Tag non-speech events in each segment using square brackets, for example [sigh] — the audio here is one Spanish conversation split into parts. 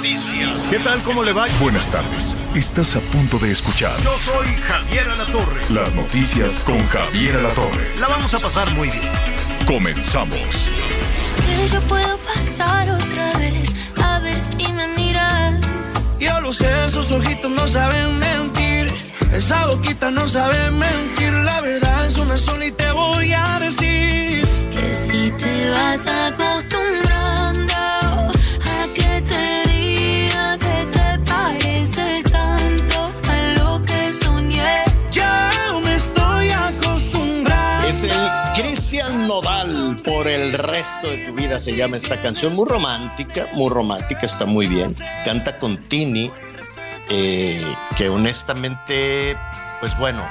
Noticias. ¿Qué tal? ¿Cómo le va? Buenas tardes. Estás a punto de escuchar Yo soy Javier Alatorre. las noticias con Javier Alatorre. La vamos a pasar muy bien. Comenzamos. Que yo puedo pasar otra vez a ver si me miras. Yo lo sé, esos ojitos no saben mentir. Esa boquita no sabe mentir. La verdad es una sola y te voy a decir. Que si te vas acostumbrando resto de tu vida se llama esta canción muy romántica, muy romántica, está muy bien. Canta con Tini, eh, que honestamente, pues bueno,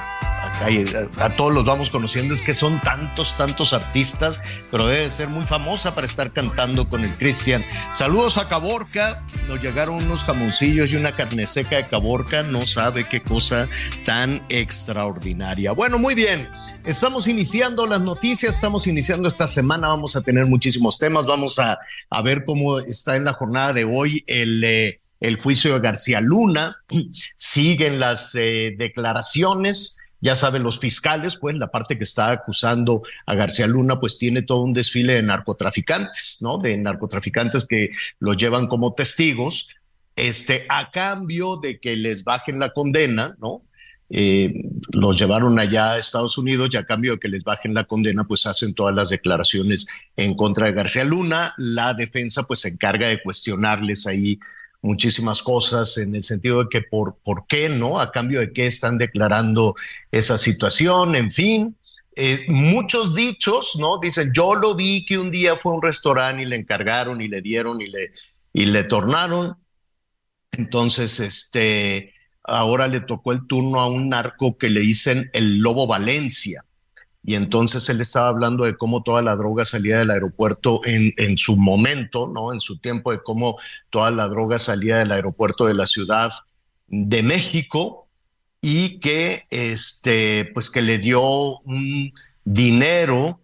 a, todos los vamos conociendo, es que son tantos, tantos artistas, pero debe ser muy famosa para estar cantando con el Cristian. Saludos a Caborca, nos llegaron unos jamoncillos y una carne seca de Caborca, no sabe qué cosa tan extraordinaria. Bueno, muy bien, estamos iniciando las noticias, estamos iniciando esta semana, vamos a tener muchísimos temas, vamos a, a ver cómo está en la jornada de hoy el... eh, el juicio de García Luna, [clears throat] siguen las eh, declaraciones, ya saben los fiscales, pues la parte que está acusando a García Luna, pues tiene todo un desfile de narcotraficantes, ¿no? De narcotraficantes que los llevan como testigos, este, a cambio de que les bajen la condena, ¿no? Eh, los llevaron allá a Estados Unidos y a cambio de que les bajen la condena, pues hacen todas las declaraciones en contra de García Luna. La defensa pues se encarga de cuestionarles ahí muchísimas cosas en el sentido de que por, por qué, ¿no? A cambio de qué están declarando esa situación, en fin. Eh, muchos dichos, ¿no? Dicen, yo lo vi que un día fue a un restaurante y le encargaron y le dieron y le, y le tornaron. Entonces, este, ahora le tocó el turno a un narco que le dicen el Lobo Valencia. Y entonces él estaba hablando de cómo toda la droga salía del aeropuerto en, en su momento, ¿no? En su tiempo, de cómo toda la droga salía del aeropuerto de la Ciudad de México y que, este, pues que le dio un dinero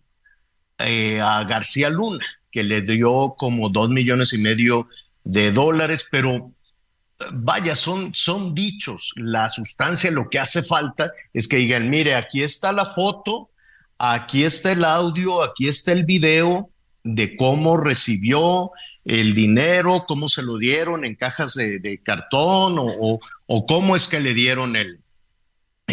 eh, a García Luna, que le dio como dos millones y medio de dólares, pero vaya, son, son dichos. La sustancia, lo que hace falta es que digan, mire, aquí está la foto, aquí está el audio, aquí está el video de cómo recibió el dinero, cómo se lo dieron en cajas de, cartón o, cómo es que le dieron el,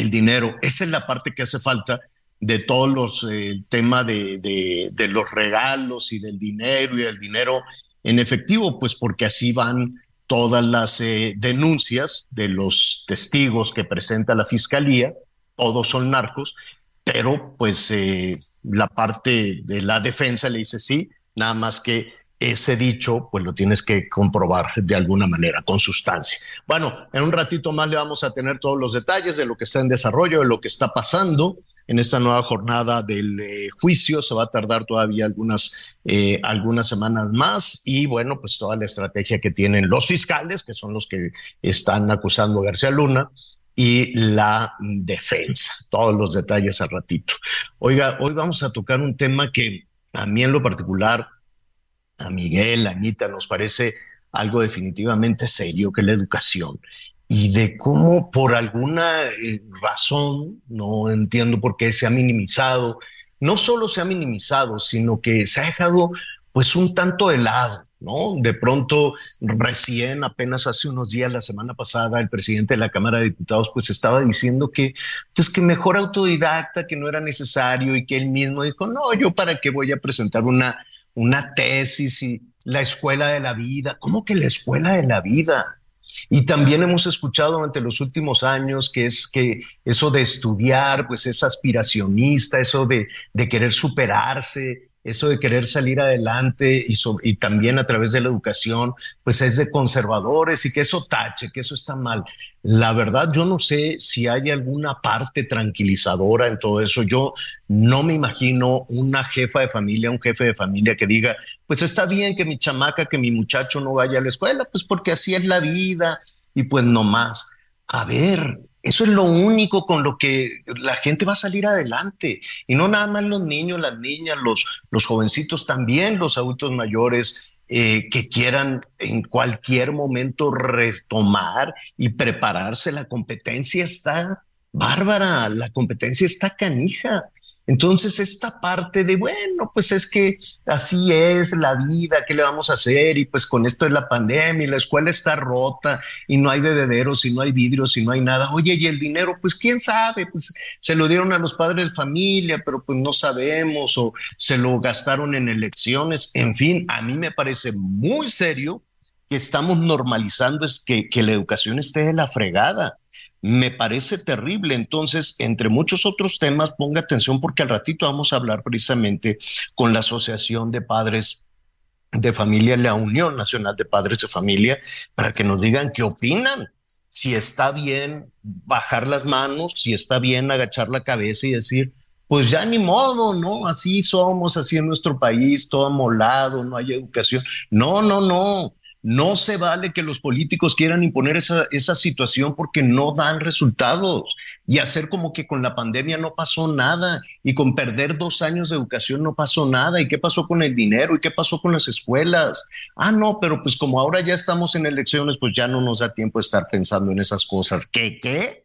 dinero. Esa es la parte que hace falta de todos los, eh, el tema de los regalos y del dinero y del dinero en efectivo, pues porque así van todas las eh, denuncias de los testigos que presenta la fiscalía, todos son narcos, pero pues eh, la parte de la defensa le dice sí, nada más que ese dicho pues lo tienes que comprobar de alguna manera con sustancia. Bueno, en un ratito más le vamos a tener todos los detalles de lo que está en desarrollo, de lo que está pasando en esta nueva jornada del eh, juicio. Se va a tardar todavía algunas, eh, algunas semanas más y bueno, pues toda la estrategia que tienen los fiscales, que son los que están acusando a García Luna, y la defensa. Todos los detalles al ratito. Oiga, hoy vamos a tocar un tema que a mí en lo particular, a Miguel, a Anita, nos parece algo definitivamente serio, que es la educación. Y de cómo por alguna eh, razón, no entiendo por qué se ha minimizado, no solo se ha minimizado, sino que se ha dejado pues un tanto de lado, ¿no? De pronto, recién, apenas hace unos días, la semana pasada, el presidente de la Cámara de Diputados, pues estaba diciendo que, pues que mejor autodidacta, que no era necesario y que él mismo dijo, no, yo para qué voy a presentar una, una tesis y la escuela de la vida, ¿cómo que la escuela de la vida? Y también hemos escuchado durante los últimos años que es que eso de estudiar, pues es aspiracionista, eso de, de querer superarse, eso de querer salir adelante y, también a través de la educación, pues es de conservadores y que eso tache, que eso está mal. La verdad, yo no sé si hay alguna parte tranquilizadora en todo eso. Yo no me imagino una jefa de familia, un jefe de familia que diga, pues está bien que mi chamaca, que mi muchacho no vaya a la escuela, pues porque así es la vida y pues no más. A ver, eso es lo único con lo que la gente va a salir adelante. Y no nada más los niños, las niñas, los, los jovencitos, también los adultos mayores eh, que quieran en cualquier momento retomar y prepararse. La competencia está bárbara, la competencia está canija. Entonces, esta parte de, bueno, pues es que así es la vida, ¿qué le vamos a hacer? Y pues con esto de la pandemia y la escuela está rota y no hay bebederos y no hay vidrios y no hay nada. Oye, y el dinero, pues quién sabe, pues se lo dieron a los padres de familia, pero pues no sabemos o se lo gastaron en elecciones. En fin, a mí me parece muy serio que estamos normalizando es que, que la educación esté de la fregada me parece terrible. Entonces, entre muchos otros temas, ponga atención porque al ratito vamos a hablar precisamente con la Asociación de Padres de Familia, la Unión Nacional de Padres de Familia, para que nos digan qué opinan. Si está bien bajar las manos, si está bien agachar la cabeza y decir, pues ya ni modo, ¿no? Así somos, así en nuestro país, todo amolado, no hay educación. No, no, no. No se vale que los políticos quieran imponer esa, esa situación porque no dan resultados y hacer como que con la pandemia no pasó nada y con perder dos años de educación no pasó nada. ¿Y qué pasó con el dinero? ¿Y qué pasó con las escuelas? Ah, no, pero pues como ahora ya estamos en elecciones, pues ya no nos da tiempo de estar pensando en esas cosas. ¿Qué? ¿Qué?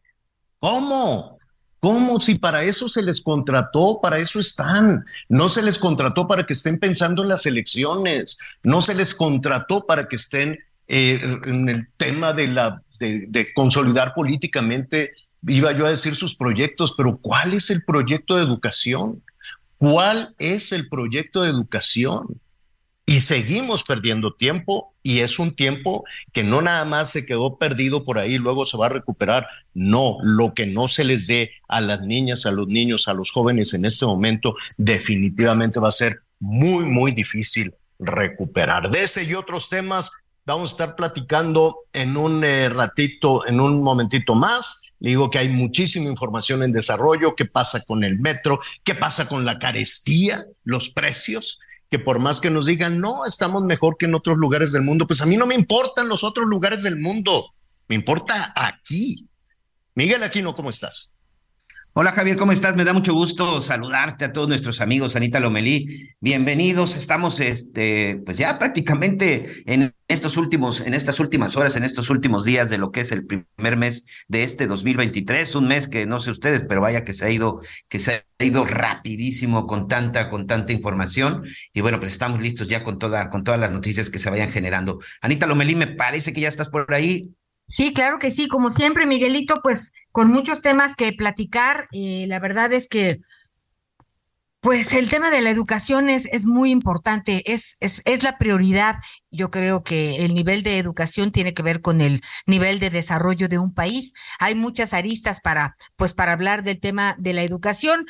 ¿Cómo? ¿Cómo? Si para eso se les contrató, para eso están. No se les contrató para que estén pensando en las elecciones, no se les contrató para que estén eh, en el tema de, la, de, de consolidar políticamente, iba yo a decir sus proyectos, pero ¿cuál es el proyecto de educación? ¿Cuál es el proyecto de educación? Y seguimos perdiendo tiempo y es un tiempo que no nada más se quedó perdido por ahí, luego se va a recuperar. No, lo que no se les dé a las niñas, a los niños, a los jóvenes en este momento, definitivamente va a ser muy, muy difícil recuperar. De ese y otros temas vamos a estar platicando en un eh, ratito, en un momentito más. Le digo que hay muchísima información en desarrollo, qué pasa con el metro, qué pasa con la carestía, los precios que por más que nos digan, no, estamos mejor que en otros lugares del mundo, pues a mí no me importan los otros lugares del mundo, me importa aquí. Miguel Aquino, ¿cómo estás? Hola Javier, ¿cómo estás? Me da mucho gusto saludarte a todos nuestros amigos, Anita Lomelí. Bienvenidos. Estamos este, pues ya prácticamente en estos últimos, en estas últimas horas, en estos últimos días de lo que es el primer mes de este 2023, un mes que no sé ustedes, pero vaya que se ha ido, que se ha ido rapidísimo con tanta, con tanta información. Y bueno, pues estamos listos ya con con todas las noticias que se vayan generando. Anita Lomelí, me parece que ya estás por ahí. Sí, claro que sí, como siempre, Miguelito, pues con muchos temas que platicar. Eh, la verdad es que, pues el tema de la educación es, es muy importante, es, es, es la prioridad. Yo creo que el nivel de educación tiene que ver con el nivel de desarrollo de un país. Hay muchas aristas para, pues, para hablar del tema de la educación.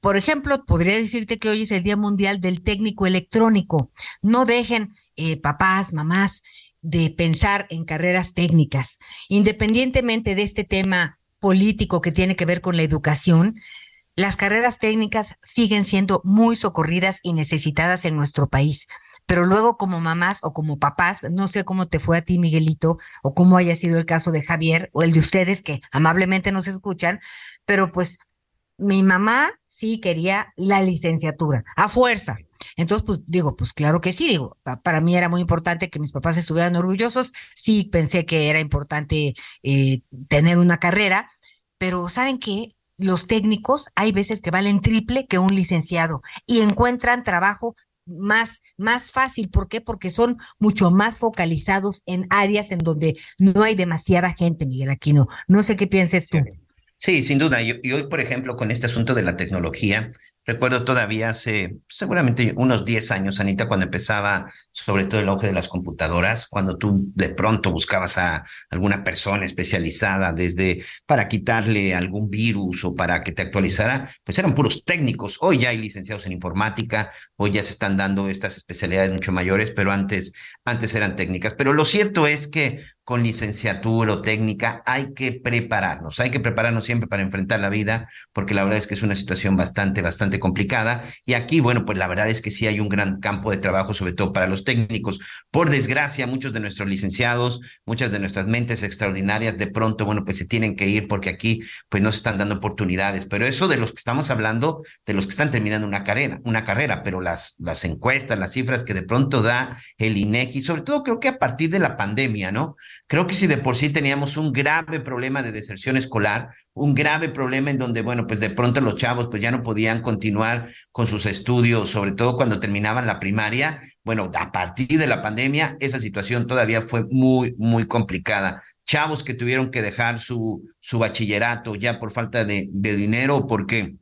Por ejemplo, podría decirte que hoy es el Día Mundial del Técnico Electrónico. No dejen, eh, papás, mamás, de pensar en carreras técnicas, independientemente de este tema político que tiene que ver con la educación, las carreras técnicas siguen siendo muy socorridas y necesitadas en nuestro país. Pero luego como mamás o como papás, no sé cómo te fue a ti, Miguelito, o cómo haya sido el caso de Javier o el de ustedes que amablemente nos escuchan, pero pues mi mamá sí quería la licenciatura, a fuerza. Entonces, pues digo, pues claro que sí, digo, para mí era muy importante que mis papás estuvieran orgullosos, sí pensé que era importante eh, tener una carrera, pero ¿saben qué? Los técnicos hay veces que valen triple que un licenciado y encuentran trabajo más, más fácil. ¿Por qué? Porque son mucho más focalizados en áreas en donde no hay demasiada gente, Miguel Aquino. No sé qué pienses tú. Sí, sin duda. Y, hoy, por ejemplo, con este asunto de la tecnología, Recuerdo todavía hace seguramente unos 10 años, Anita, cuando empezaba sobre todo el auge de las computadoras, cuando tú de pronto buscabas a alguna persona especializada desde para quitarle algún virus o para que te actualizara, pues eran puros técnicos. Hoy ya hay licenciados en informática, hoy ya se están dando estas especialidades mucho mayores, pero antes, antes eran técnicas. Pero lo cierto es que con licenciatura o técnica, hay que prepararnos, hay que prepararnos siempre para enfrentar la vida, porque la verdad es que es una situación bastante, bastante complicada. Y aquí, bueno, pues la verdad es que sí hay un gran campo de trabajo, sobre todo para los técnicos. Por desgracia, muchos de nuestros licenciados, muchas de nuestras mentes extraordinarias, de pronto, bueno, pues se tienen que ir porque aquí, pues no se están dando oportunidades. Pero eso de los que estamos hablando, de los que están terminando una carrera, una carrera, pero las, las encuestas, las cifras que de pronto da el INEGI, sobre todo creo que a partir de la pandemia, ¿no? Creo que si de por sí teníamos un grave problema de deserción escolar, un grave problema en donde, bueno, pues de pronto los chavos pues ya no podían continuar con sus estudios, sobre todo cuando terminaban la primaria, bueno, a partir de la pandemia esa situación todavía fue muy, muy complicada. Chavos que tuvieron que dejar su, su bachillerato ya por falta de, de dinero porque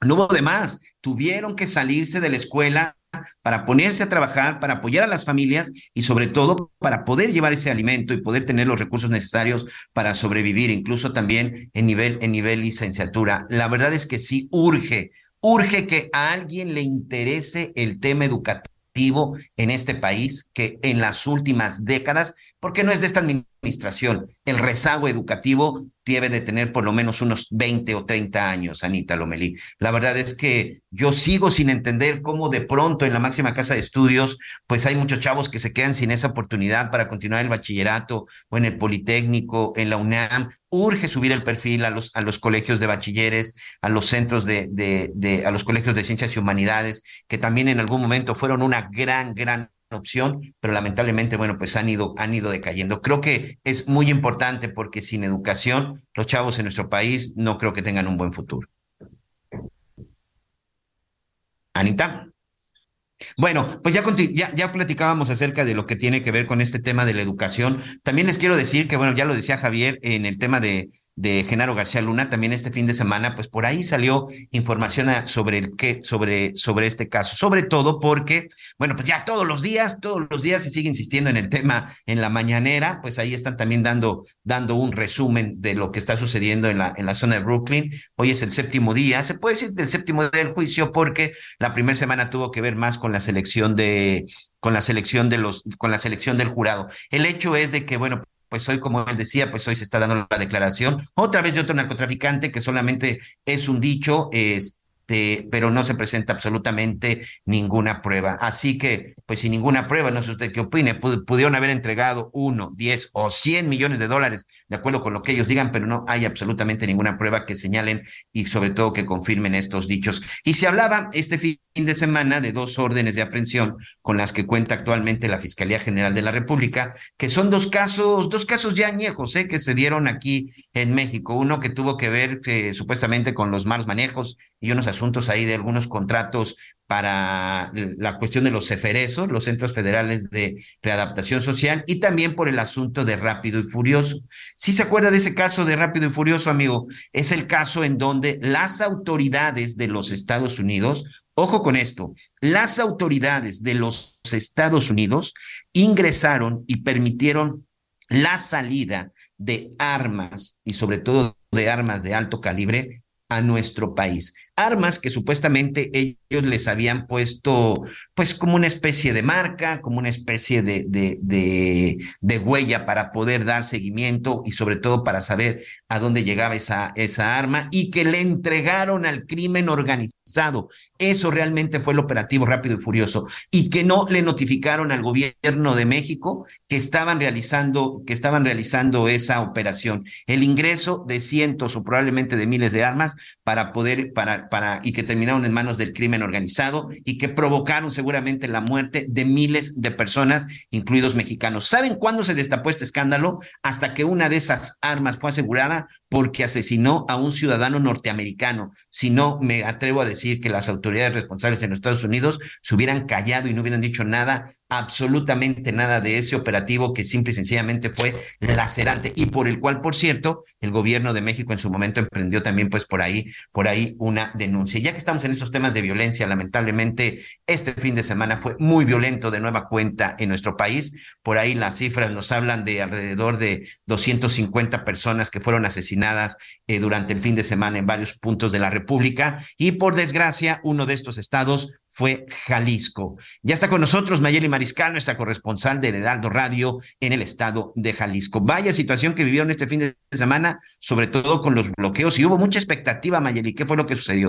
no hubo de más, tuvieron que salirse de la escuela para ponerse a trabajar, para apoyar a las familias y sobre todo para poder llevar ese alimento y poder tener los recursos necesarios para sobrevivir, incluso también en nivel, en nivel licenciatura. La verdad es que sí urge, urge que a alguien le interese el tema educativo en este país, que en las últimas décadas, porque no es de esta administración, el rezago educativo debe de tener por lo menos unos 20 o 30 años, Anita Lomelí. La verdad es que yo sigo sin entender cómo de pronto en la máxima casa de estudios, pues hay muchos chavos que se quedan sin esa oportunidad para continuar el bachillerato o en el Politécnico, en la UNAM. Urge subir el perfil a los, a los colegios de bachilleres, a los centros de, de, de, a los colegios de ciencias y humanidades, que también en algún momento fueron una gran, gran opción, pero lamentablemente, bueno, pues han ido, han ido decayendo. Creo que es muy importante porque sin educación, los chavos en nuestro país no creo que tengan un buen futuro. Anita. Bueno, pues ya, ya, ya, platicábamos acerca de lo que tiene que ver con este tema de la educación. También les quiero decir que, bueno, ya lo decía Javier en el tema de, de Genaro García Luna, también este fin de semana, pues por ahí salió información sobre el que, sobre, sobre este caso, sobre todo porque, bueno, pues ya todos los días, todos los días se sigue insistiendo en el tema en la mañanera, pues ahí están también dando, dando un resumen de lo que está sucediendo en la, en la zona de Brooklyn. Hoy es el séptimo día, se puede decir del séptimo día del juicio porque la primera semana tuvo que ver más con la selección de, con la selección de los, con la selección del jurado. El hecho es de que, bueno, pues hoy, como él decía, pues hoy se está dando la declaración otra vez de otro narcotraficante que solamente es un dicho, este este, pero no se presenta absolutamente ninguna prueba. Así que, pues sin ninguna prueba, no sé usted qué opine, pudieron haber entregado uno, diez o cien millones de dólares, de acuerdo con lo que ellos digan, pero no hay absolutamente ninguna prueba que señalen y sobre todo que confirmen estos dichos. Y se hablaba este fin de semana de dos órdenes de aprehensión con las que cuenta actualmente la Fiscalía General de la República, que son dos casos, dos casos ya añejos, ¿eh? que se dieron aquí en México. Uno que tuvo que ver que supuestamente con los malos manejos y unos asuntos ahí de algunos contratos para la cuestión de los ceferesos, los centros federales de readaptación social, y también por el asunto de Rápido y Furioso. Si se acuerda de ese caso de Rápido y Furioso, amigo, es el caso en donde las autoridades de los Estados Unidos, ojo con esto, las autoridades de los Estados Unidos ingresaron y permitieron la salida de armas y sobre todo de armas de alto calibre a nuestro país. Armas que supuestamente ellos les habían puesto, pues, como una especie de marca, como una especie de, de, de, huella para poder dar seguimiento y sobre todo para saber a dónde llegaba esa, esa arma y que le entregaron al crimen organizado. Eso realmente fue el operativo rápido y furioso y que no le notificaron al gobierno de México que estaban realizando, que estaban realizando esa operación. El ingreso de cientos o probablemente de miles de armas para poder, para, para, y que terminaron en manos del crimen organizado y que provocaron seguramente la muerte de miles de personas, incluidos mexicanos. ¿Saben cuándo se destapó este escándalo? Hasta que una de esas armas fue asegurada porque asesinó a un ciudadano norteamericano. Si no, me atrevo a decir que las autoridades responsables en los Estados Unidos se hubieran callado y no hubieran dicho nada, absolutamente nada de ese operativo que simple y sencillamente fue lacerante y por el cual, por cierto, el gobierno de México en su momento emprendió también, pues por ahí, por ahí una denuncia. Ya que estamos en estos temas de violencia, lamentablemente este fin de semana fue muy violento de nueva cuenta en nuestro país. Por ahí las cifras nos hablan de alrededor de 250 personas que fueron asesinadas eh, durante el fin de semana en varios puntos de la República y por desgracia uno de estos estados fue Jalisco. Ya está con nosotros Mayeli Mariscal, nuestra corresponsal de Heraldo Radio en el estado de Jalisco. Vaya situación que vivieron este fin de semana, sobre todo con los bloqueos y hubo mucha expectativa, Mayeli. ¿Qué fue lo que sucedió?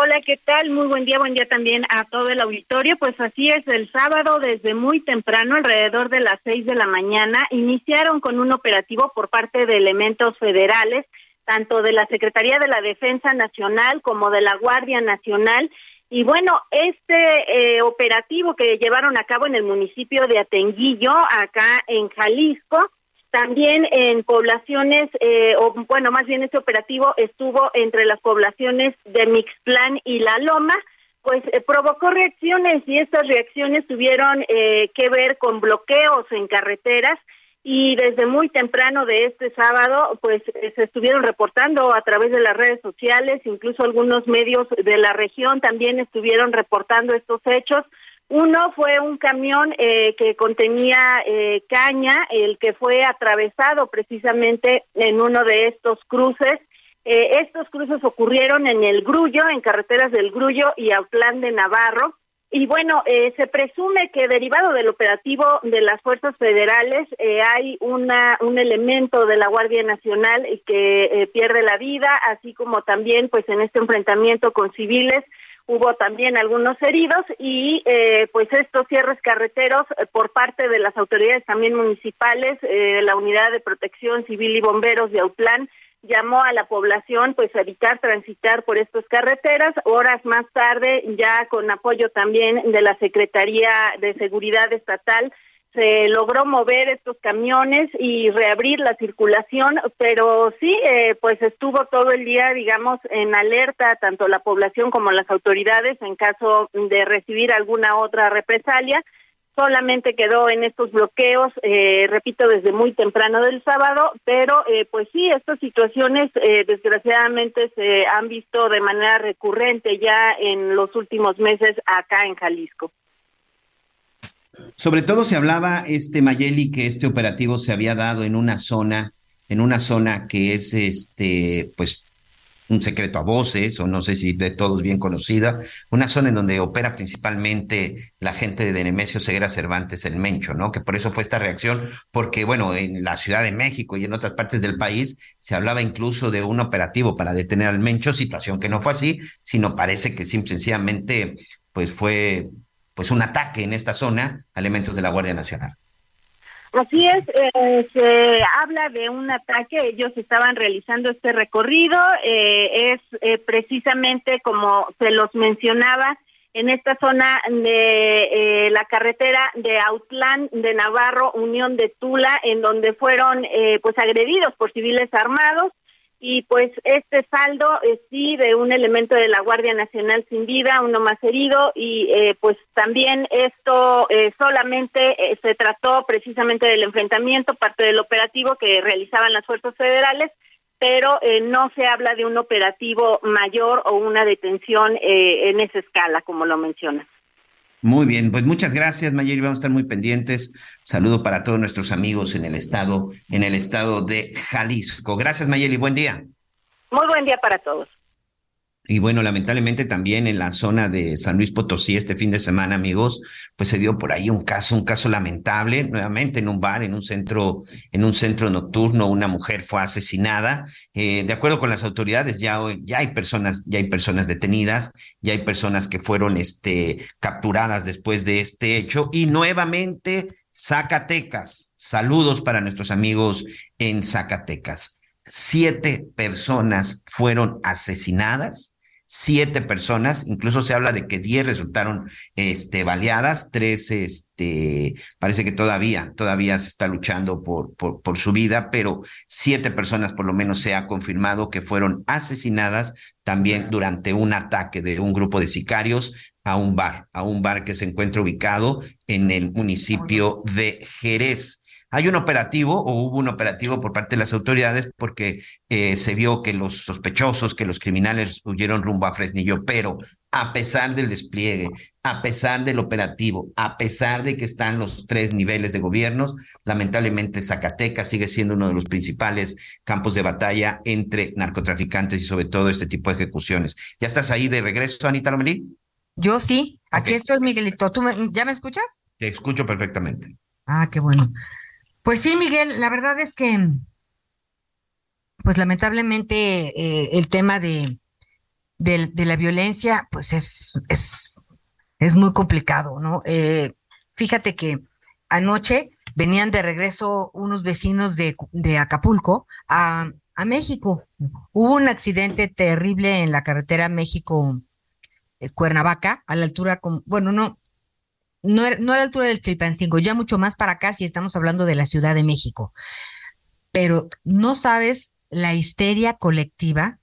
Hola, ¿qué tal? Muy buen día, buen día también a todo el auditorio. Pues así es, el sábado desde muy temprano, alrededor de las seis de la mañana, iniciaron con un operativo por parte de elementos federales, tanto de la Secretaría de la Defensa Nacional como de la Guardia Nacional. Y bueno, este eh, operativo que llevaron a cabo en el municipio de Atenguillo, acá en Jalisco, también en poblaciones, eh, o bueno, más bien este operativo estuvo entre las poblaciones de Mixplán y La Loma, pues eh, provocó reacciones y estas reacciones tuvieron eh, que ver con bloqueos en carreteras y desde muy temprano de este sábado, pues se estuvieron reportando a través de las redes sociales, incluso algunos medios de la región también estuvieron reportando estos hechos. Uno fue un camión eh, que contenía eh, caña, el que fue atravesado precisamente en uno de estos cruces. Eh, estos cruces ocurrieron en el Grullo, en carreteras del Grullo y Autlán de Navarro. Y bueno, se presume que derivado del operativo de las fuerzas federales hay una, un elemento de la Guardia Nacional que pierde la vida, así como también pues en este enfrentamiento con civiles hubo también algunos heridos y eh, pues estos cierres carreteros eh, por parte de las autoridades también municipales, eh, la unidad de protección civil y bomberos de Autlán llamó a la población pues a evitar transitar por estas carreteras. Horas más tarde, ya con apoyo también de la Secretaría de Seguridad Estatal, se logró mover estos camiones y reabrir la circulación, pero sí, eh, pues estuvo todo el día, digamos, en alerta tanto la población como las autoridades en caso de recibir alguna otra represalia. Solamente quedó en estos bloqueos, eh, repito, desde muy temprano del sábado, pero eh, pues sí, estas situaciones desgraciadamente se han visto de manera recurrente ya en los últimos meses acá en Jalisco. Sobre todo se hablaba, este Mayeli, que este operativo se había dado en una zona, en una zona que es este, pues, un secreto a voces, o no sé si de todos bien conocida, una zona en donde opera principalmente la gente de Nemesio Ceguera Cervantes, el Mencho, ¿no? Que por eso fue esta reacción, porque, bueno, en la Ciudad de México y en otras partes del país se hablaba incluso de un operativo para detener al Mencho, situación que no fue así, sino parece que sencillamente, pues fue pues un ataque en esta zona a elementos de la Guardia Nacional. Así es, eh, se habla de un ataque, ellos estaban realizando este recorrido, eh, es eh, precisamente como se los mencionaba en esta zona de la carretera de Autlán de Navarro, Unión de Tula, en donde fueron pues agredidos por civiles armados, y pues este saldo es sí de un elemento de la Guardia Nacional sin vida, uno más herido y eh, pues también esto eh, solamente eh, se trató precisamente del enfrentamiento, parte del operativo que realizaban las fuerzas federales, pero no se habla de un operativo mayor o una detención en esa escala, como lo mencionas. Muy bien, pues muchas gracias, Mayeri. Vamos a estar muy pendientes. Saludo para todos nuestros amigos en el estado, en el estado de Jalisco. Gracias, Mayeli. Buen día. Muy buen día para todos. Y bueno, lamentablemente también en la zona de San Luis Potosí este fin de semana, amigos, pues se dio por ahí un caso, un caso lamentable, nuevamente en un bar, en un centro, en un centro nocturno, una mujer fue asesinada. Eh, de acuerdo con las autoridades, ya, ya hay personas, ya hay personas detenidas, ya hay personas que fueron este, capturadas después de este hecho. Y nuevamente, Zacatecas. Saludos para nuestros amigos en Zacatecas. Siete personas fueron asesinadas siete personas, incluso se habla de que diez resultaron este, baleadas, tres, este, parece que todavía, todavía se está luchando por, por, por su vida, pero siete personas por lo menos se ha confirmado que fueron asesinadas también durante un ataque de un grupo de sicarios a un bar, a un bar que se encuentra ubicado en el municipio de Jerez. Hay un operativo o hubo un operativo por parte de las autoridades porque eh, se vio que los sospechosos, que los criminales huyeron rumbo a Fresnillo, pero a pesar del despliegue, a pesar del operativo, a pesar de que están los tres niveles de gobiernos, lamentablemente Zacatecas sigue siendo uno de los principales campos de batalla entre narcotraficantes y sobre todo este tipo de ejecuciones. ¿Ya estás ahí de regreso, Anita Lomelí? Yo sí, aquí estoy, Miguelito. ¿Tú ya me escuchas? Te escucho perfectamente. Ah, qué bueno. Pues sí, Miguel, la verdad es que, pues lamentablemente eh, el tema de, de, la violencia, pues es, es, es muy complicado, ¿no? Eh, fíjate que anoche venían de regreso unos vecinos de, de Acapulco a, a México. Hubo un accidente terrible en la carretera México eh, a la altura, con, bueno, no, no, no a la altura del Chilpancingo, ya mucho más para acá si estamos hablando de la Ciudad de México. Pero no sabes la histeria colectiva.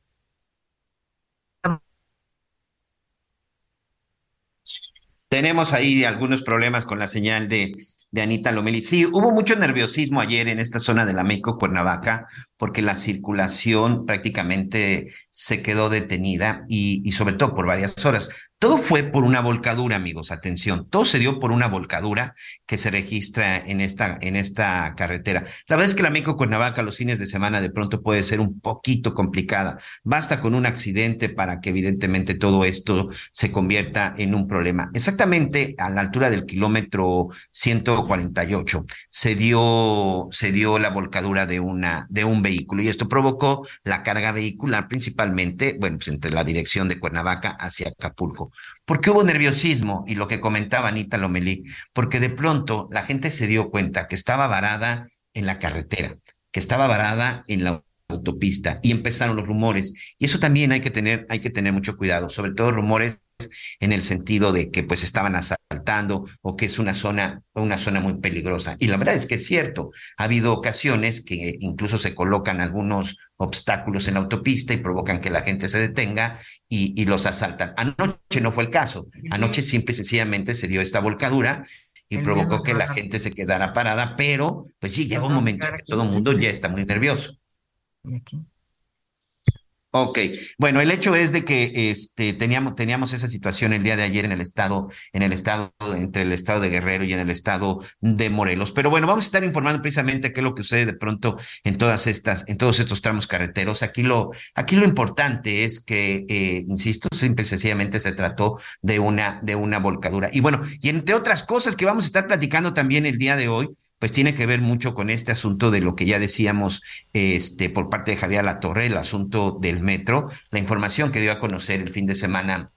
Tenemos ahí algunos problemas con la señal de, de Anita Lomeli. Sí, hubo mucho nerviosismo ayer en esta zona de la México Cuernavaca porque la circulación prácticamente se quedó detenida y, sobre todo por varias horas. Todo fue por una volcadura, amigos, atención. Todo se dio por una volcadura que se registra en esta, en esta carretera. La verdad es que la México Cuernavaca los fines de semana de pronto puede ser un poquito complicada. Basta con un accidente para que evidentemente todo esto se convierta en un problema. Exactamente a la altura del kilómetro 148 se dio, se dio la volcadura de una, de un vehículo y esto provocó la carga vehicular principalmente, bueno, pues entre la dirección de Cuernavaca hacia Acapulco. ¿Por qué hubo nerviosismo? Y lo que comentaba Anita Lomelí, porque de pronto la gente se dio cuenta que estaba varada en la carretera, que estaba varada en la autopista y empezaron los rumores. Y eso también hay que tener, hay que tener mucho cuidado, sobre todo rumores en el sentido de que pues estaban asaltando o que es una zona, una zona muy peligrosa. Y la verdad es que es cierto, ha habido ocasiones que incluso se colocan algunos obstáculos en la autopista y provocan que la gente se detenga y, y los asaltan. Anoche no fue el caso, anoche simple y sencillamente se dio esta volcadura y provocó que la gente se quedara parada, pero pues sí, llega un momento en que todo el mundo ya está muy nervioso. Aquí. Ok, bueno, el hecho es de que este, teníamos, teníamos esa situación el día de ayer en el estado, en el estado, entre el estado de Guerrero y en el estado de Morelos. Pero bueno, vamos a estar informando precisamente qué es lo que sucede de pronto en todas estas, en todos estos tramos carreteros. Aquí lo, aquí lo importante es que, eh, insisto, simple y sencillamente se trató de una, de una volcadura. Y bueno, y entre otras cosas que vamos a estar platicando también el día de hoy, pues tiene que ver mucho con este asunto de lo que ya decíamos este, por parte de Javier Latorre, el asunto del metro, la información que dio a conocer el fin de semana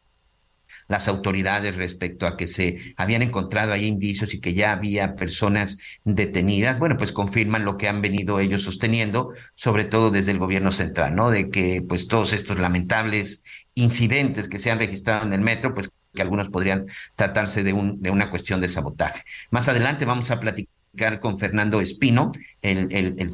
las autoridades respecto a que se habían encontrado ahí indicios y que ya había personas detenidas, bueno, pues confirman lo que han venido ellos sosteniendo, sobre todo desde el gobierno central, ¿no? De que pues todos estos lamentables incidentes que se han registrado en el metro, pues que algunos podrían tratarse de, un, de una cuestión de sabotaje. Más adelante vamos a platicar con Fernando Espino, el,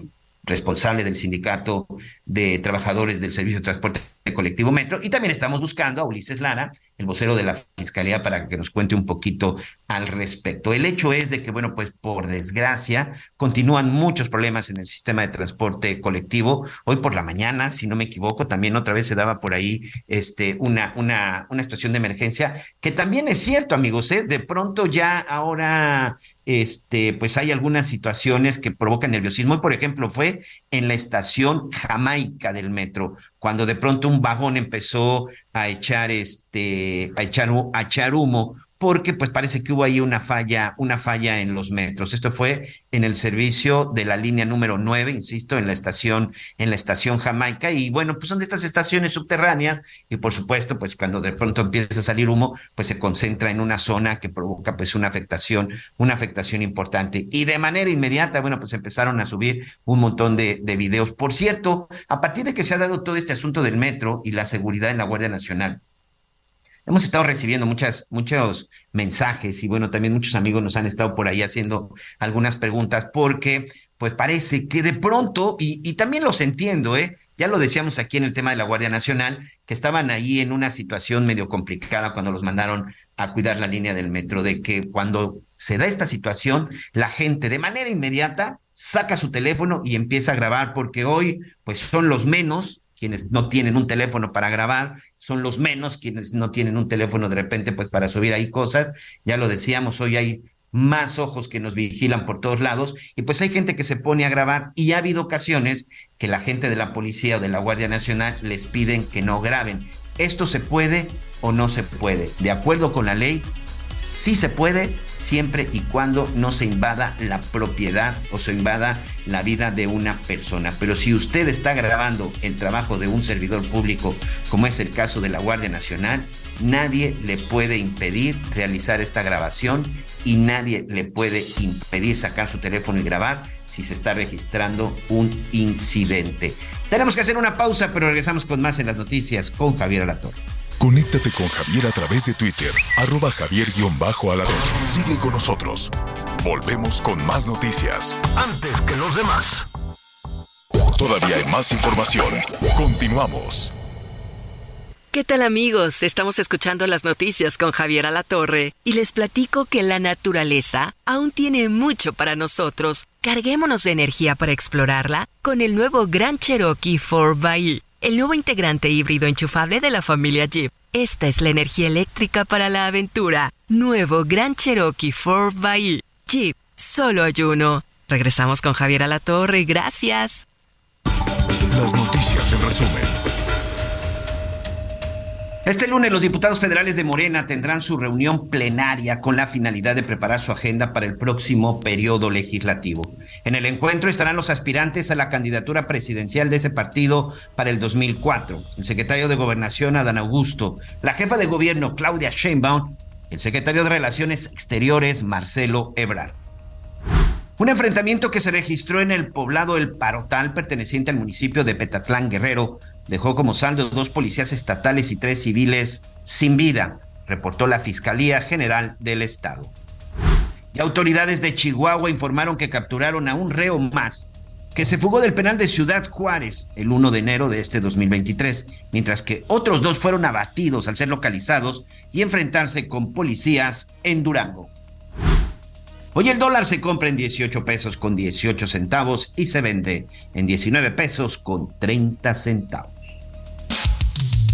responsable del sindicato de trabajadores del Servicio de Transporte Colectivo Metro, y también estamos buscando a Ulises Lara, el vocero de la Fiscalía, para que nos cuente un poquito al respecto. El hecho es de que, bueno, pues por desgracia, continúan muchos problemas en el sistema de transporte colectivo. Hoy por la mañana, si no me equivoco, también otra vez se daba por ahí este, una, una, una situación de emergencia, que también es cierto, amigos, ¿eh? de pronto ya ahora este, pues hay algunas situaciones que provocan nerviosismo. Por ejemplo, fue en la estación Jamaica del metro, cuando de pronto un vagón empezó a echar este, a echar, a echar humo porque pues parece que hubo ahí una falla, una falla en los metros. Esto fue en el servicio de la línea número 9, insisto, en la estación, en la estación Jamaica. Y bueno, pues son de estas estaciones subterráneas, y por supuesto, pues cuando de pronto empieza a salir humo, pues se concentra en una zona que provoca pues una afectación, una afectación importante. Y de manera inmediata, bueno, pues empezaron a subir un montón de, de videos. Por cierto, a partir de que se ha dado todo este asunto del metro y la seguridad en la Guardia Nacional, Hemos estado recibiendo muchas, muchos mensajes y bueno, también muchos amigos nos han estado por ahí haciendo algunas preguntas porque pues parece que de pronto, y, y, también los entiendo, ¿eh? ya lo decíamos aquí en el tema de la Guardia Nacional, que estaban ahí en una situación medio complicada cuando los mandaron a cuidar la línea del metro, de que cuando se da esta situación, la gente de manera inmediata saca su teléfono y empieza a grabar, porque hoy pues son los menos quienes no tienen un teléfono para grabar, son los menos quienes no tienen un teléfono de repente pues para subir ahí cosas. Ya lo decíamos, hoy hay más ojos que nos vigilan por todos lados y pues hay gente que se pone a grabar y ha habido ocasiones que la gente de la policía o de la Guardia Nacional les piden que no graben. ¿Esto se puede o no se puede? De acuerdo con la ley, sí se puede siempre y cuando no se invada la propiedad o se invada la vida de una persona. Pero si usted está grabando el trabajo de un servidor público, como es el caso de la Guardia Nacional, nadie le puede impedir realizar esta grabación y nadie le puede impedir sacar su teléfono y grabar si se está registrando un incidente. Tenemos que hacer una pausa, pero regresamos con más en las noticias con Javier Alatorre. Conéctate con Javier a través de Twitter, arroba javier-alador. Sigue con nosotros. Volvemos con más noticias. Antes que los demás. Todavía hay más información. Continuamos. ¿Qué tal amigos? Estamos escuchando las noticias con Javier Alatorre y les platico que la naturaleza aún tiene mucho para nosotros. Carguémonos de energía para explorarla con el nuevo Gran Cherokee 4xE el nuevo integrante híbrido enchufable de la familia Jeep. Esta es la energía eléctrica para la aventura. Nuevo Gran Cherokee 4xE. Jeep, solo hay uno. Regresamos con Javier Alatorre. Gracias. Las noticias en resumen. Este lunes los diputados federales de Morena tendrán su reunión plenaria con la finalidad de preparar su agenda para el próximo periodo legislativo. En el encuentro estarán los aspirantes a la candidatura presidencial de ese partido para el 2004, el secretario de Gobernación Adán Augusto, la jefa de gobierno Claudia Sheinbaum, el secretario de Relaciones Exteriores Marcelo Ebrard. Un enfrentamiento que se registró en el poblado El Parotal, perteneciente al municipio de Petatlán Guerrero, dejó como saldo dos policías estatales y tres civiles sin vida, reportó la Fiscalía General del Estado. Y autoridades de Chihuahua informaron que capturaron a un reo más que se fugó del penal de Ciudad Juárez el 1 de enero de este 2023, mientras que otros dos fueron abatidos al ser localizados y enfrentarse con policías en Durango. Hoy el dólar se compra en 18 pesos con 18 centavos y se vende en 19 pesos con 30 centavos.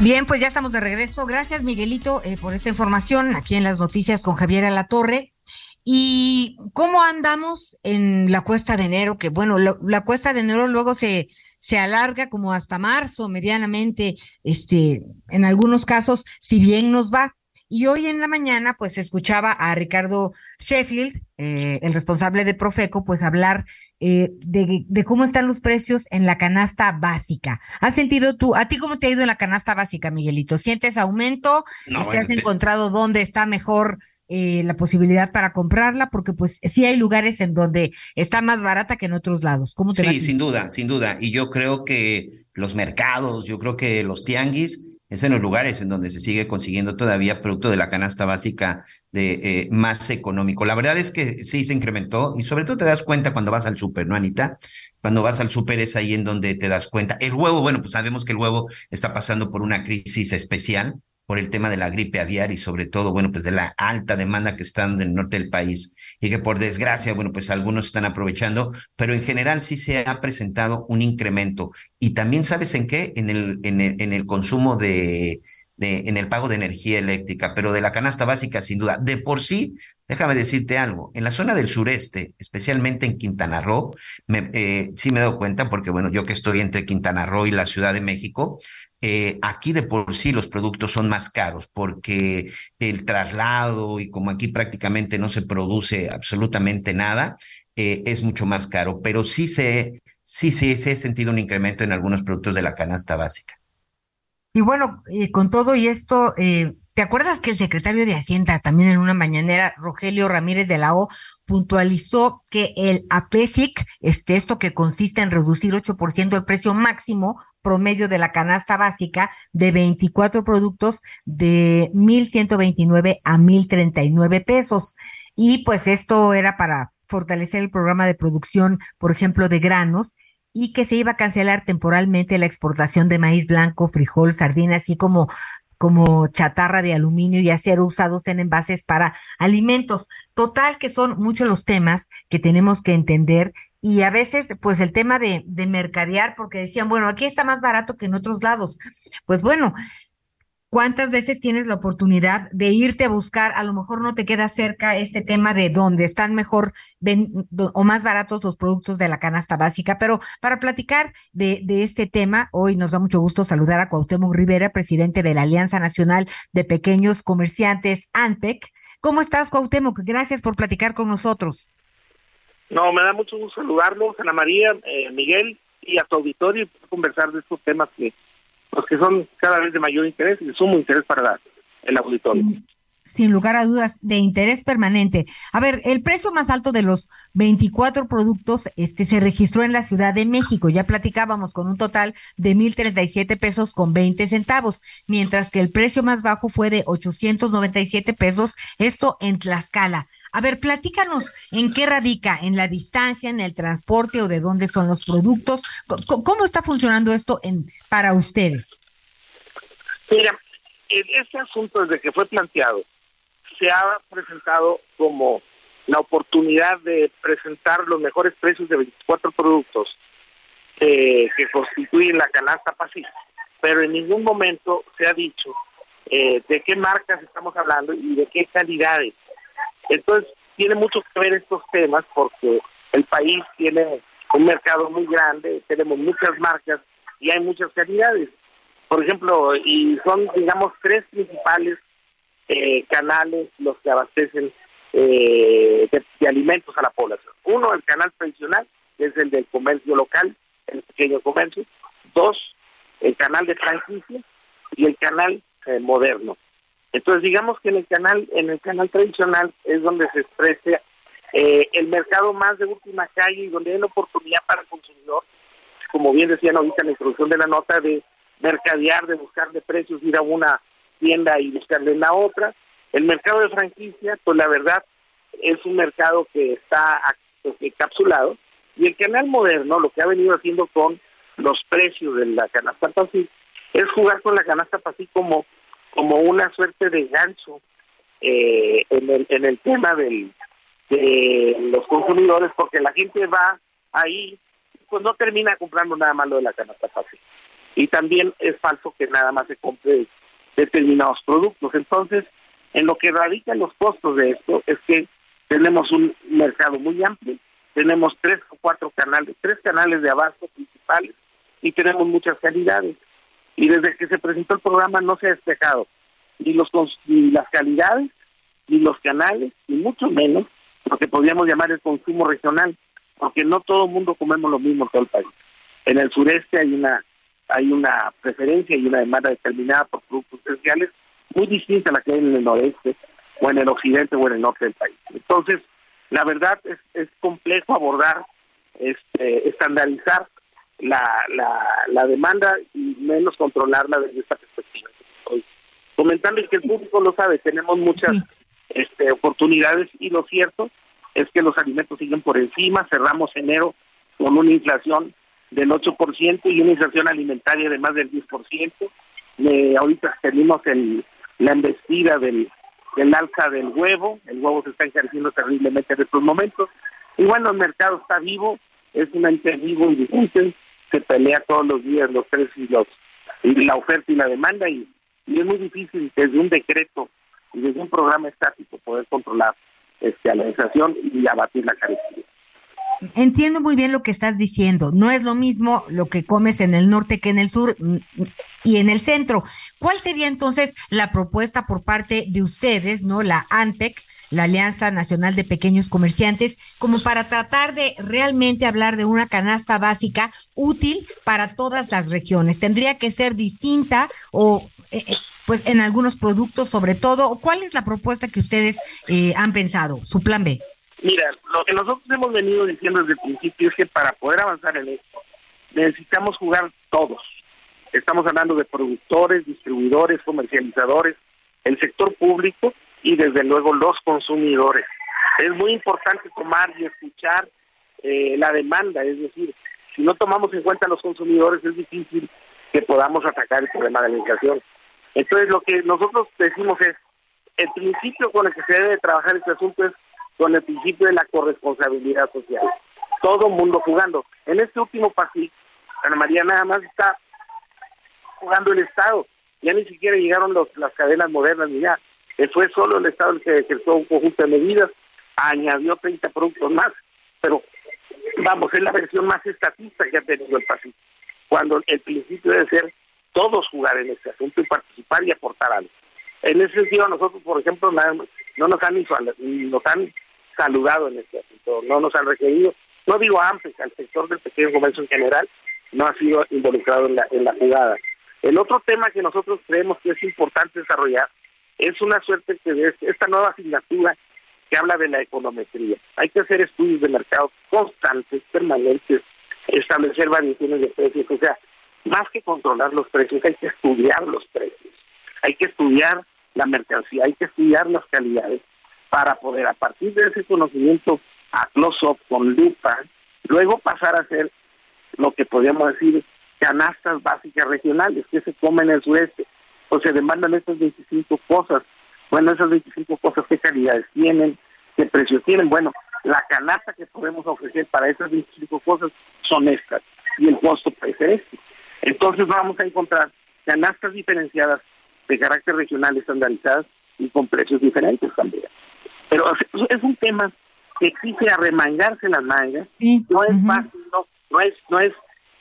Bien, pues ya estamos de regreso. Gracias, Miguelito, eh, por esta información aquí en las noticias con Javier Alatorre. ¿Y cómo andamos en la cuesta de enero? Que bueno, la cuesta de enero luego se, se alarga como hasta marzo, medianamente, este, en algunos casos, si bien nos va. Y hoy en la mañana, pues escuchaba a Ricardo Sheffield, eh, el responsable de Profeco, pues hablar eh, de, de, cómo están los precios en la canasta básica. ¿Has sentido tú, a ti cómo te ha ido en la canasta básica, Miguelito? ¿Sientes aumento? No, ¿Te has encontrado dónde está mejor eh, la posibilidad para comprarla? Porque pues sí hay lugares en donde está más barata que en otros lados. ¿Cómo te Sí, sin duda, sin duda. Y yo creo que los mercados, yo creo que los tianguis es en los lugares en donde se sigue consiguiendo todavía producto de la canasta básica de eh, más económico. La verdad es que sí se incrementó y sobre todo te das cuenta cuando vas al súper, ¿no, Anita? Cuando vas al súper es ahí en donde te das cuenta. El huevo, bueno, pues sabemos que el huevo está pasando por una crisis especial por el tema de la gripe aviar y sobre todo, bueno, pues de la alta demanda que está en el norte del país y que por desgracia, bueno, pues algunos están aprovechando, pero en general sí se ha presentado un incremento. Y también, ¿sabes en qué? En el, en el, en el consumo de, de, en el pago de energía eléctrica, pero de la canasta básica, sin duda. De por sí, déjame decirte algo, en la zona del sureste, especialmente en Quintana Roo, me, eh, sí me he dado cuenta, porque bueno, yo que estoy entre Quintana Roo y la Ciudad de México, eh, aquí de por sí los productos son más caros porque el traslado y como aquí prácticamente no se produce absolutamente nada, eh, es mucho más caro, pero sí se, sí, se he sentido un incremento en algunos productos de la canasta básica. Y bueno, eh, con todo y esto, ¿Te acuerdas que el secretario de Hacienda, también en una mañanera, Rogelio Ramírez de la O, puntualizó que el APESIC, este, esto que consiste en reducir 8% el precio máximo promedio de la canasta básica de 24 productos de 1.129 a 1.039 pesos. Y pues esto era para fortalecer el programa de producción, por ejemplo, de granos y que se iba a cancelar temporalmente la exportación de maíz blanco, frijol, sardina, así como como chatarra de aluminio y acero usados en envases para alimentos. Total que son muchos los temas que tenemos que entender y a veces pues el tema de, de mercadear porque decían, bueno, aquí está más barato que en otros lados. Pues bueno, ¿Cuántas veces tienes la oportunidad de irte a buscar? A lo mejor no te queda cerca este tema de dónde están mejor o más baratos los productos de la canasta básica. Pero para platicar de, de este tema, hoy nos da mucho gusto saludar a Cuauhtémoc Rivera, presidente de la Alianza Nacional de Pequeños Comerciantes, ANPEC. ¿Cómo estás, Cuauhtémoc? Gracias por platicar con nosotros. No, me da mucho gusto saludarlos, Ana María, eh, Miguel y a tu auditorio y conversar de estos temas que los que son cada vez de mayor interés y de sumo interés para el auditorio. Sin, lugar a dudas, de interés permanente. A ver, el precio más alto de los 24 productos este, se registró en la Ciudad de México. Ya platicábamos con un total de 1.037 pesos con 20 centavos, mientras que el precio más bajo fue de 897 pesos, esto en Tlaxcala. A ver, platícanos en qué radica, en la distancia, en el transporte o de dónde son los productos. ¿Cómo, está funcionando esto en, para ustedes? Mira, este asunto desde que fue planteado se ha presentado como la oportunidad de presentar los mejores precios de 24 productos eh, que constituyen la canasta pacífica, pero en ningún momento se ha dicho eh, de qué marcas estamos hablando y de qué calidades. Entonces, tiene mucho que ver estos temas porque el país tiene un mercado muy grande, tenemos muchas marcas y hay muchas calidades. Por ejemplo, y son, digamos, tres principales eh, canales los que abastecen eh, de, alimentos a la población. Uno, el canal tradicional, que es el del comercio local, el pequeño comercio. Dos, el canal de franquicia y el canal eh, moderno. Entonces, digamos que en el canal, en el canal tradicional es donde se expresa eh, el mercado más de última calle y donde hay la oportunidad para el consumidor, como bien decían ahorita en la introducción de la nota, de mercadear, de buscar de precios, ir a una tienda y buscarle en la otra. El mercado de franquicia, pues la verdad, es un mercado que está encapsulado. Y el canal moderno, lo que ha venido haciendo con los precios de la canasta Pacífico, es jugar con la canasta Pacífico como como una suerte de gancho eh, en, el, en el tema del, de los consumidores, porque la gente va ahí, pues no termina comprando nada más lo de la canasta fácil. Y también es falso que nada más se compre determinados productos. Entonces, en lo que radican los costos de esto es que tenemos un mercado muy amplio, tenemos tres o cuatro canales, tres canales de abasto principales y tenemos muchas calidades y desde que se presentó el programa no se ha despejado ni los ni las calidades ni los canales ni mucho menos lo que podríamos llamar el consumo regional porque no todo el mundo comemos lo mismo en todo el país. En el sureste hay una hay una preferencia y una demanda determinada por productos esenciales muy distinta a la que hay en el noreste o en el occidente o en el norte del país. Entonces la verdad es, es complejo abordar este estandarizar la, la, la demanda y menos controlarla desde esta perspectiva. Estoy comentando que el público lo sabe, tenemos muchas este, oportunidades y lo cierto es que los alimentos siguen por encima, cerramos enero con una inflación del 8% y una inflación alimentaria de más del 10%. Eh, ahorita tenemos el, la embestida del, del alza del huevo, el huevo se está encareciendo terriblemente en estos momentos. Y bueno, el mercado está vivo, es un ente vivo y vigente, se pelea todos los días los precios y los y la oferta y la demanda y, es muy difícil desde un decreto y desde un programa estático poder controlar este, a la inflación y abatir la carestía. Entiendo muy bien lo que estás diciendo. No es lo mismo lo que comes en el norte que en el sur mm, y en el centro. ¿Cuál sería entonces la propuesta por parte de ustedes, no la ANPEC, la Alianza Nacional de Pequeños Comerciantes, como para tratar de realmente hablar de una canasta básica útil para todas las regiones? ¿Tendría que ser distinta o eh, eh, pues en algunos productos sobre todo. ¿Cuál es la propuesta que ustedes eh, han pensado, su plan B? Mira, lo que nosotros hemos venido diciendo desde el principio es que para poder avanzar en esto necesitamos jugar todos. Estamos hablando de productores, distribuidores, comercializadores, el sector público y desde luego los consumidores. Es muy importante tomar y escuchar eh, la demanda, es decir, si no tomamos en cuenta a los consumidores es difícil que podamos atacar el problema de la inflación. Entonces lo que nosotros decimos es, el principio con el que se debe trabajar este asunto es con el principio de la corresponsabilidad social. Todo mundo jugando. En este último pasillo, Ana María nada más está jugando el Estado. Ya ni siquiera llegaron los, las cadenas modernas ni ya. Eh, Fue solo el Estado el que decretó un conjunto de medidas, añadió 30 productos más. Pero vamos, es la versión más estatista que ha tenido el Pacífico. Cuando el principio debe ser todos jugar en este asunto y participar y aportar algo. En ese sentido, nosotros, por ejemplo, no nos han, nos han saludado en este asunto, no nos han requerido. No digo a AMPES, al sector del pequeño comercio en general, no ha sido involucrado en la, en la jugada. El otro tema que nosotros creemos que es importante desarrollar es una suerte que es esta nueva asignatura que habla de la econometría. Hay que hacer estudios de mercado constantes, permanentes, establecer variaciones de precios, o sea, más que controlar los precios, hay que estudiar los precios, hay que estudiar la mercancía, hay que estudiar las calidades para poder a partir de ese conocimiento a close-up con lupa, luego pasar a hacer lo que podríamos decir canastas básicas regionales que se comen en el sureste, o se demandan estas 25 cosas. Bueno, esas 25 cosas, ¿qué calidades tienen? ¿Qué precios tienen? Bueno, la canasta que podemos ofrecer para esas 25 cosas son estas, y el costo ser este. Entonces vamos a encontrar canastas diferenciadas de carácter regional estandarizadas y con precios diferentes también. Pero es- un tema que exige arremangarse las mangas, no es fácil, no, no es, no es,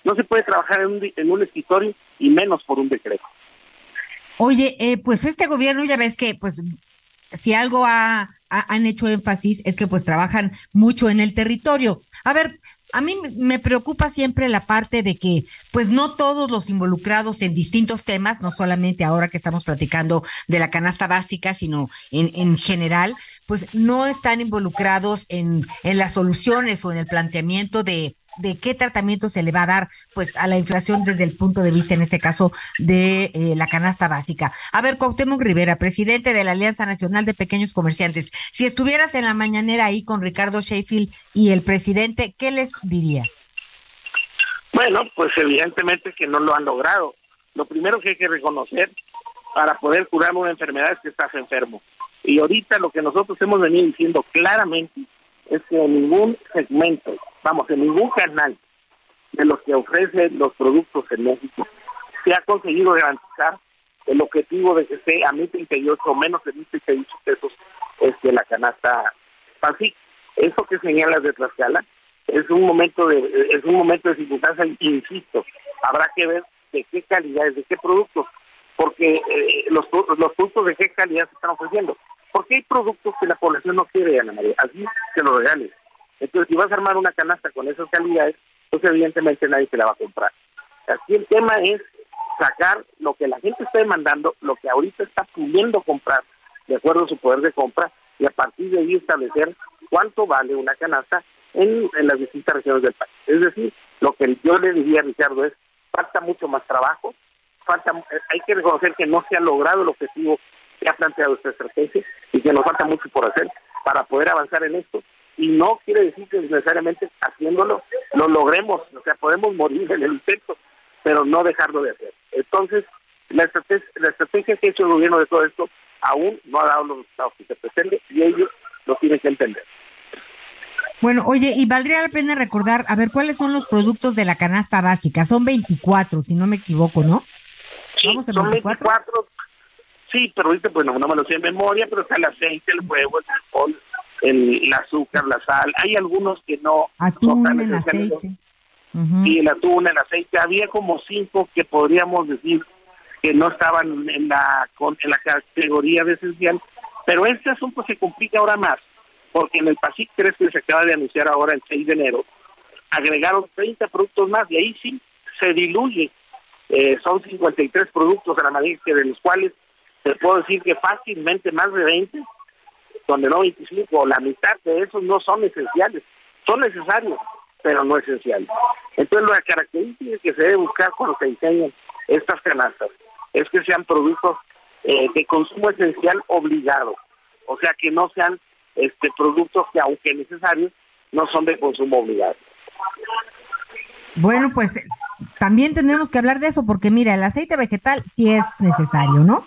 no se puede trabajar en un, en un escritorio y menos por un decreto. Oye, eh, pues este gobierno ya ves que pues si algo ha, ha- han hecho énfasis es que pues trabajan mucho en el territorio. A ver, a mí me- preocupa siempre la parte de que pues no todos los involucrados en distintos temas, no solamente ahora que estamos platicando de la canasta básica, sino en, en general, pues no están involucrados en, en las soluciones o en el planteamiento de de qué tratamiento se le va a dar pues a la inflación desde el punto de vista en este caso de eh, la canasta básica. A ver, Cuauhtémoc Rivera, presidente de la Alianza Nacional de Pequeños Comerciantes, si estuvieras en la mañanera ahí con Ricardo Sheffield y el presidente, ¿qué les dirías? Bueno, pues evidentemente que no lo han logrado. Lo primero que hay que reconocer para poder curar una enfermedad es que estás enfermo. Y ahorita lo que nosotros hemos venido diciendo claramente es que en ningún segmento, vamos, en ningún canal de los que ofrecen los productos en México se ha conseguido garantizar el objetivo de que sea a 1.038 o menos de 1.038 pesos este, la canasta así Eso que señalas de Tlaxcala es un momento de es un momento de circunstancia, insisto, habrá que ver de qué calidad, de qué productos, porque eh, los, los productos de qué calidad se están ofreciendo. Porque hay productos que la población no quiere, Ana María, así que lo regales. Entonces, si vas a armar una canasta con esas calidades, pues evidentemente nadie te la va a comprar. Aquí el tema es sacar lo que la gente está demandando, lo que ahorita está pudiendo comprar, de acuerdo a su poder de compra, y a partir de ahí establecer cuánto vale una canasta en, las distintas regiones del país. Es decir, lo que yo le diría a Ricardo es, falta mucho más trabajo, falta, eh, hay que reconocer que no se ha logrado el objetivo que ha planteado esta estrategia y que nos falta mucho por hacer para poder avanzar en esto. Y no quiere decir que necesariamente haciéndolo lo logremos, o sea, podemos morir en el intento, pero no dejarlo de hacer. Entonces, la estrategia, la estrategia que ha hecho el gobierno de todo esto aún no ha dado los resultados que se pretende y ellos lo tienen que entender. Bueno, oye, y valdría la pena recordar, a ver, ¿cuáles son los productos de la canasta básica? Son 24, si no me equivoco, ¿no? Vamos a Son 24. 24, sí, pero ahorita pues no, no me lo sé de memoria, pero está el aceite, el huevo, el alcohol, el, el azúcar, la sal. Hay algunos que no, no Atún en necesariamente- aceite. Y el atún, el aceite. Había como cinco que podríamos decir que no estaban en la con- en la categoría de esencial, pero este asunto se complica ahora más, porque en el PASIC 3 que se acaba de anunciar ahora el 6 de enero, agregaron 30 productos más y ahí sí se diluye Eh, son 53 productos a la manera que de los cuales te puedo decir que fácilmente más de 20, donde no 25, o la mitad de esos no son esenciales. Son necesarios, pero no esenciales. Entonces, la característica que se debe buscar cuando se diseñan estas canastas es que sean productos eh, de consumo esencial obligado, o sea, que no sean este productos que, aunque necesarios, no son de consumo obligado. Bueno, pues también tendremos que hablar de eso porque mira, el aceite vegetal sí es necesario, ¿no?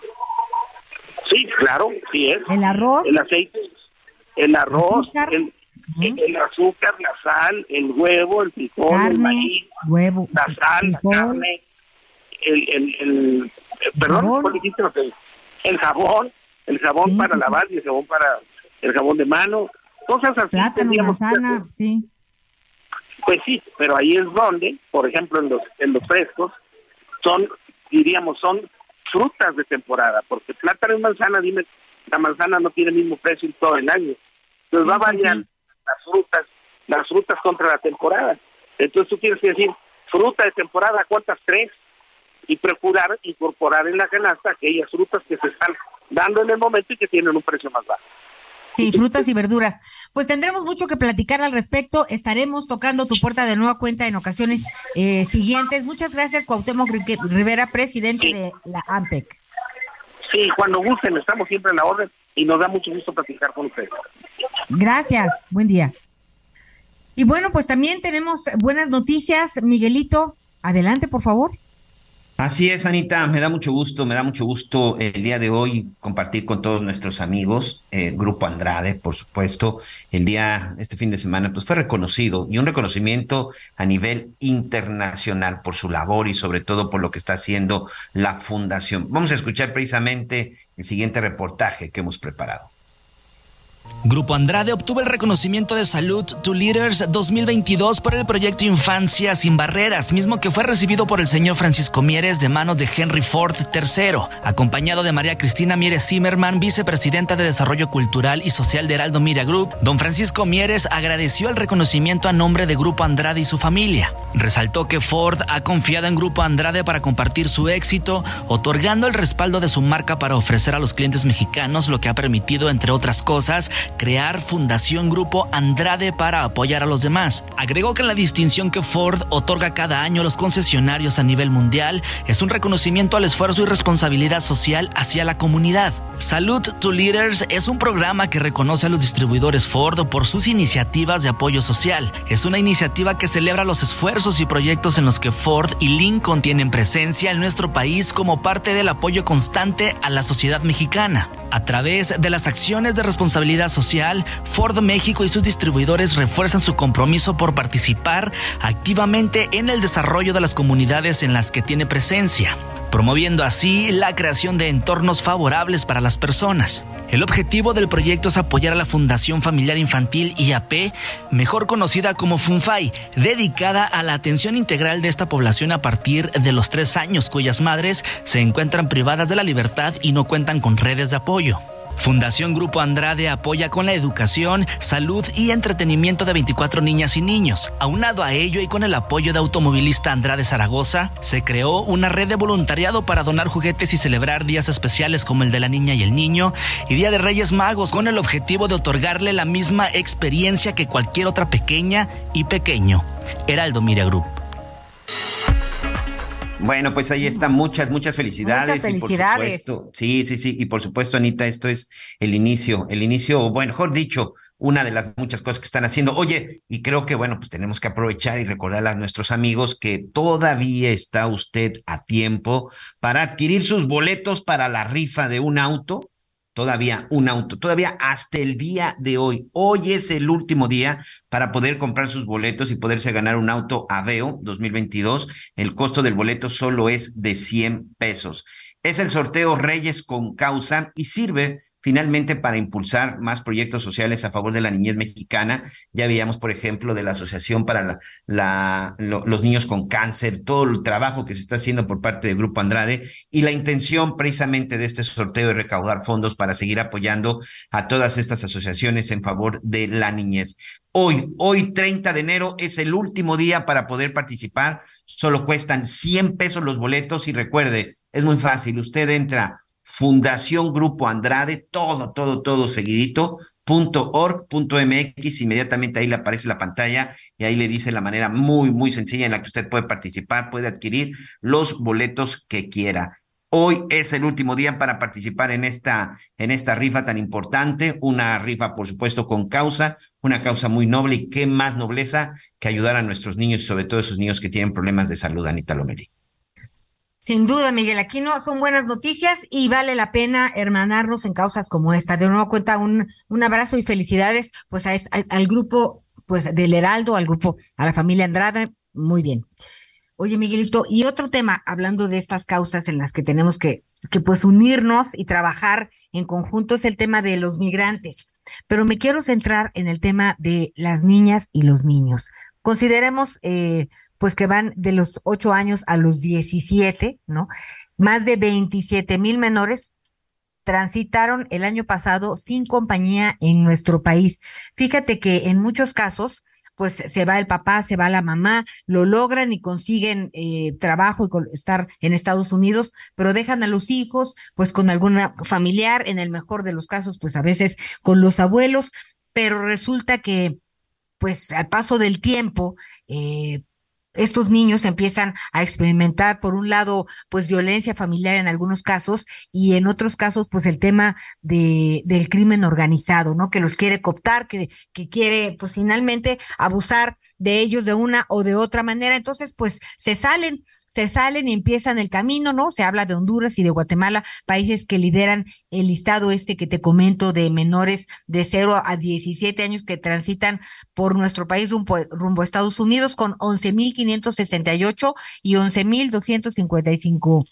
Sí, claro, sí es. El arroz. El aceite, el arroz, el, el azúcar, la sal, el huevo, el frijol, Carne, el maíz, huevo, la sal, la carne, el, el, el, perdón, el jabón, el jabón Sí, para sí. lavar y el jabón para el jabón de mano, cosas así. Plátano, que manzana, sí. Pues sí, pero ahí es donde, por ejemplo, en los en los frescos son, diríamos, son frutas de temporada, porque plátano y manzana, dime, la manzana no tiene el mismo precio en todo el año. Entonces va a Sí, sí, variar sí. las frutas, las frutas contra la temporada. Entonces tú tienes que decir, fruta de temporada, ¿cuántas? Tres. Y procurar incorporar en la canasta aquellas frutas que se están dando en el momento y que tienen un precio más bajo. Sí, frutas y verduras. Pues tendremos mucho que platicar al respecto. Estaremos tocando tu puerta de nueva cuenta en ocasiones eh, siguientes. Muchas gracias, Cuauhtémoc Rivera, presidente de la AMPEC. Sí, cuando gusten, estamos siempre en la orden y nos da mucho gusto platicar con ustedes. Gracias, buen día. Y bueno, pues también tenemos buenas noticias. Miguelito, adelante, por favor. Así es, Anita, me da mucho gusto, me da mucho gusto el día de hoy compartir con todos nuestros amigos, eh, Grupo Andrade, por supuesto, el día, este fin de semana, pues fue reconocido y un reconocimiento a nivel internacional por su labor y sobre todo por lo que está haciendo la fundación. Vamos a escuchar precisamente el siguiente reportaje que hemos preparado. Grupo Andrade obtuvo el reconocimiento de Salud to Leaders 2022 por el proyecto Infancia sin Barreras, mismo que fue recibido por el señor Francisco Mieres de manos de Henry Ford III, acompañado de María Cristina Mieres Zimmerman, vicepresidenta de Desarrollo Cultural y Social de Heraldo Media Group. Don Francisco Mieres agradeció el reconocimiento a nombre de Grupo Andrade y su familia. Resaltó que Ford ha confiado en Grupo Andrade para compartir su éxito, otorgando el respaldo de su marca para ofrecer a los clientes mexicanos, lo que ha permitido, entre otras cosas, crear Fundación Grupo Andrade para apoyar a los demás. Agregó que la distinción que Ford otorga cada año a los concesionarios a nivel mundial es un reconocimiento al esfuerzo y responsabilidad social hacia la comunidad. Salud to Leaders es un programa que reconoce a los distribuidores Ford por sus iniciativas de apoyo social. Es una iniciativa que celebra los esfuerzos y proyectos en los que Ford y Lincoln tienen presencia en nuestro país como parte del apoyo constante a la sociedad mexicana. A través de las acciones de responsabilidad social, Ford México y sus distribuidores refuerzan su compromiso por participar activamente en el desarrollo de las comunidades en las que tiene presencia promoviendo así la creación de entornos favorables para las personas. El objetivo del proyecto es apoyar a la Fundación Familiar Infantil IAP, mejor conocida como FUNFAI, dedicada a la atención integral de esta población a partir de los tres años, cuyas madres se encuentran privadas de la libertad y no cuentan con redes de apoyo. Fundación Grupo Andrade apoya con la educación, salud y entretenimiento de 24 niñas y niños. Aunado a ello y con el apoyo de Automovilista Andrade Zaragoza, se creó una red de voluntariado para donar juguetes y celebrar días especiales como el de la niña y el niño y Día de Reyes Magos con el objetivo de otorgarle la misma experiencia que cualquier otra pequeña y pequeño. Heraldo Miria Group. Bueno, pues ahí está, muchas, muchas felicidades. Muchas Y por supuesto, sí, sí, sí, y por supuesto, Anita, esto es el inicio, el inicio, bueno, mejor dicho, una de las muchas cosas que están haciendo. Oye, y creo que, bueno, pues tenemos que aprovechar y recordar a nuestros amigos que todavía está usted a tiempo para adquirir sus boletos para la rifa de un auto. Todavía un auto, todavía hasta el día de hoy. Hoy es el último día para poder comprar sus boletos y poderse ganar un auto Aveo 2022. El costo del boleto solo es de 100 pesos. Es el sorteo Reyes con causa y sirve finalmente para impulsar más proyectos sociales a favor de la niñez mexicana. Ya veíamos, por ejemplo, de la Asociación para los Niños con Cáncer, todo el trabajo que se está haciendo por parte del Grupo Andrade y la intención precisamente de este sorteo de recaudar fondos para seguir apoyando a todas estas asociaciones en favor de la niñez. Hoy, hoy 30 de enero es el último día para poder participar. Solo cuestan 100 pesos los boletos y recuerde, es muy fácil. Usted entra Fundación Grupo Andrade, todo, todo, todo seguidito, punto org, punto mx, inmediatamente ahí le aparece la pantalla y ahí le dice la manera muy, muy sencilla en la que usted puede participar, puede adquirir los boletos que quiera. Hoy es el último día para participar en esta, en esta rifa tan importante, una rifa, por supuesto, con causa, una causa muy noble y qué más nobleza que ayudar a nuestros niños y sobre todo esos niños que tienen problemas de salud, Anita Lomeri. Sin duda, Miguel Aquino, son buenas noticias y vale la pena hermanarnos en causas como esta. De nuevo cuenta un, un abrazo y felicidades pues a, al, al, grupo pues del Heraldo, al grupo, a la familia Andrade, muy bien. Oye, Miguelito, y otro tema, hablando de estas causas en las que tenemos que, que pues unirnos y trabajar en conjunto, es el tema de los migrantes. Pero me quiero centrar en el tema de las niñas y los niños. Consideremos eh, pues que van de los 8 años a los 17, ¿no? Más de 27 mil menores transitaron el año pasado sin compañía en nuestro país. Fíjate que en muchos casos, pues se va el papá, se va la mamá, lo logran y consiguen eh, trabajo y estar en Estados Unidos, pero dejan a los hijos, pues con alguna familiar, en el mejor de los casos, pues a veces con los abuelos, pero resulta que, pues al paso del tiempo, eh, estos niños empiezan a experimentar, por un lado, pues violencia familiar en algunos casos y en otros casos, pues el tema de, del crimen organizado, ¿no? Que los quiere cooptar, que, que quiere, pues finalmente abusar de ellos de una o de otra manera. Entonces, pues se salen se salen y empiezan el camino, ¿no? Se habla de Honduras y de Guatemala, países que lideran el listado este que te comento de menores de 0 a 17 años que transitan por nuestro país rumbo, rumbo a Estados Unidos con 11.568 y 11.255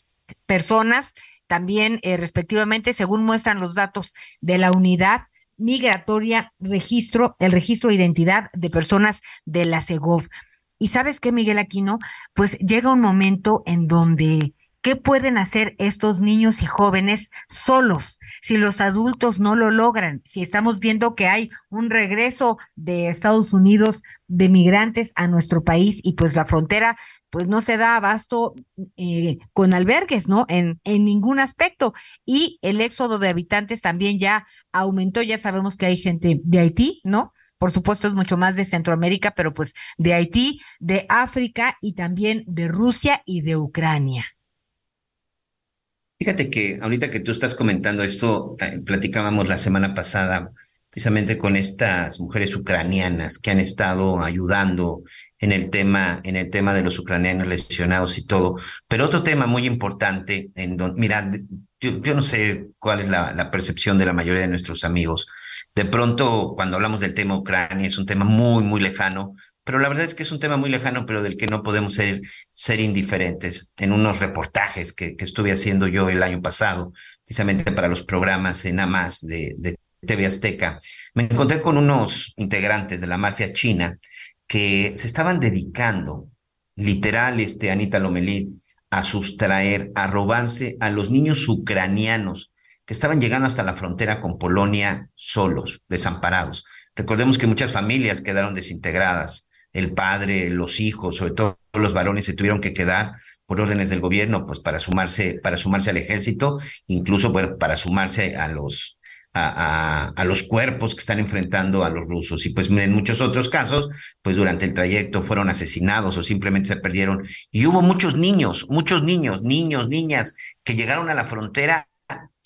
personas, también eh, respectivamente, según muestran los datos de la unidad migratoria registro, el registro de identidad de personas de la CEGOV. Y sabes qué, Miguel Aquino, pues llega un momento en donde ¿Qué pueden hacer estos niños y jóvenes solos si los adultos no lo logran? Si estamos viendo que hay un regreso de Estados Unidos de migrantes a nuestro país y pues la frontera pues no se da abasto eh, con albergues, ¿no? En, en ningún aspecto. Y el éxodo de habitantes también ya aumentó, ya sabemos que hay gente de Haití, ¿no? Por supuesto es mucho más de Centroamérica, pero pues de Haití, de África y también de Rusia y de Ucrania. Fíjate que ahorita que tú estás comentando esto, eh, platicábamos la semana pasada precisamente con estas mujeres ucranianas que han estado ayudando en el tema, en el tema de los ucranianos lesionados y todo. Pero otro tema muy importante, en donde, mira, yo, no sé cuál es la percepción de la mayoría de nuestros amigos, de pronto, cuando hablamos del tema Ucrania, es un tema muy, muy lejano, pero la verdad es que es un tema muy lejano, pero del que no podemos ser, ser indiferentes. En unos reportajes que, que estuve haciendo yo el año pasado, precisamente para los programas en AMAS de, TV Azteca, me encontré con unos integrantes de la mafia china que se estaban dedicando, literal, este, Anita Lomelí, a sustraer, a robarse a los niños ucranianos que estaban llegando hasta la frontera con Polonia solos, desamparados. Recordemos que muchas familias quedaron desintegradas. El padre, los hijos, sobre todo los varones, se tuvieron que quedar por órdenes del gobierno, pues para sumarse, para sumarse al ejército, incluso para sumarse a los, a, a, a, los cuerpos que están enfrentando a los rusos. Y pues en muchos otros casos, pues durante el trayecto fueron asesinados o simplemente se perdieron. Y hubo muchos niños, muchos niños, niños, niñas, que llegaron a la frontera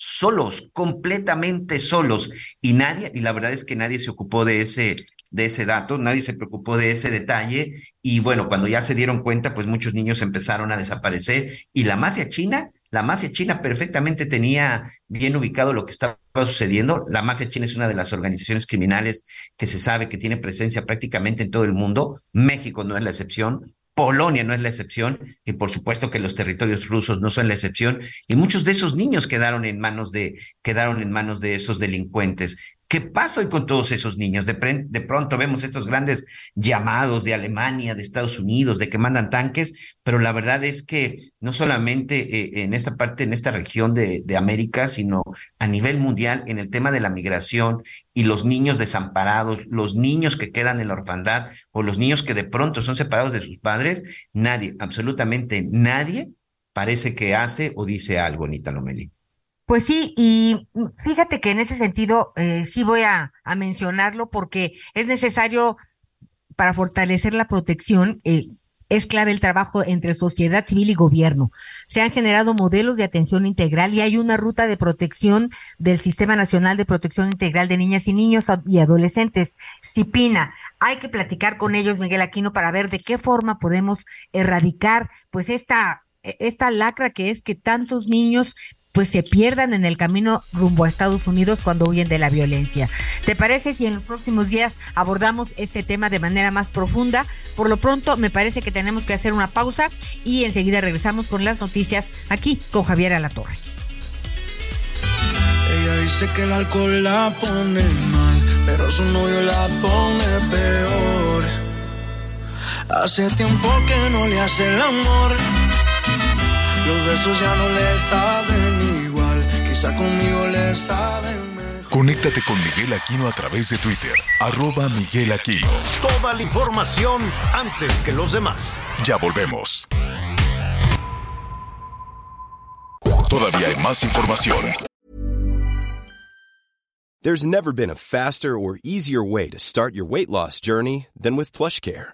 solos, completamente solos. Y nadie, y la verdad es que nadie se ocupó de ese, de ese dato, nadie se preocupó de ese detalle. Y bueno, cuando ya se dieron cuenta, pues muchos niños empezaron a desaparecer. Y la mafia china, la mafia china perfectamente tenía bien ubicado lo que estaba sucediendo. La mafia china es una de las organizaciones criminales que se sabe que tiene presencia prácticamente en todo el mundo. México no es la excepción Polonia no es la excepción y por supuesto que los territorios rusos no son la excepción y muchos de esos niños quedaron en manos de quedaron en manos de esos delincuentes. ¿Qué pasa hoy con todos esos niños? De, de, pronto vemos estos grandes llamados de Alemania, de Estados Unidos, de que mandan tanques, pero la verdad es que no solamente eh, en esta parte, en esta región de, de, América, sino a nivel mundial, en el tema de la migración y los niños desamparados, los niños que quedan en la orfandad o los niños que de pronto son separados de sus padres, nadie, absolutamente nadie, parece que hace o dice algo, Anita Lomeli. Pues sí, y fíjate que en ese sentido eh, sí voy a, mencionarlo porque es necesario para fortalecer la protección. Eh, es clave el trabajo entre sociedad civil y gobierno. Se han generado modelos de atención integral y hay una ruta de protección del Sistema Nacional de Protección Integral de Niñas y Niños y Adolescentes, CIPINA. Hay que platicar con ellos, Miguel Aquino, para ver de qué forma podemos erradicar pues esta esta lacra que es que tantos niños pues se pierdan en el camino rumbo a Estados Unidos cuando huyen de la violencia. ¿Te parece si en los próximos días abordamos este tema de manera más profunda? Por lo pronto, me parece que tenemos que hacer una pausa y enseguida regresamos con las noticias aquí con Javier Alatorre. Ella dice que el alcohol la pone mal, pero su novio la pone peor. Hace tiempo que no le hace el amor los besos ya no le saben quizá conmigo le saben mejor. Conéctate con Miguel Aquino a través de Twitter, arroba Miguel Aquino. Toda la información antes que los demás. Ya volvemos. Todavía hay más información. There's never been a faster or easier way to start your weight loss journey than with PlushCare.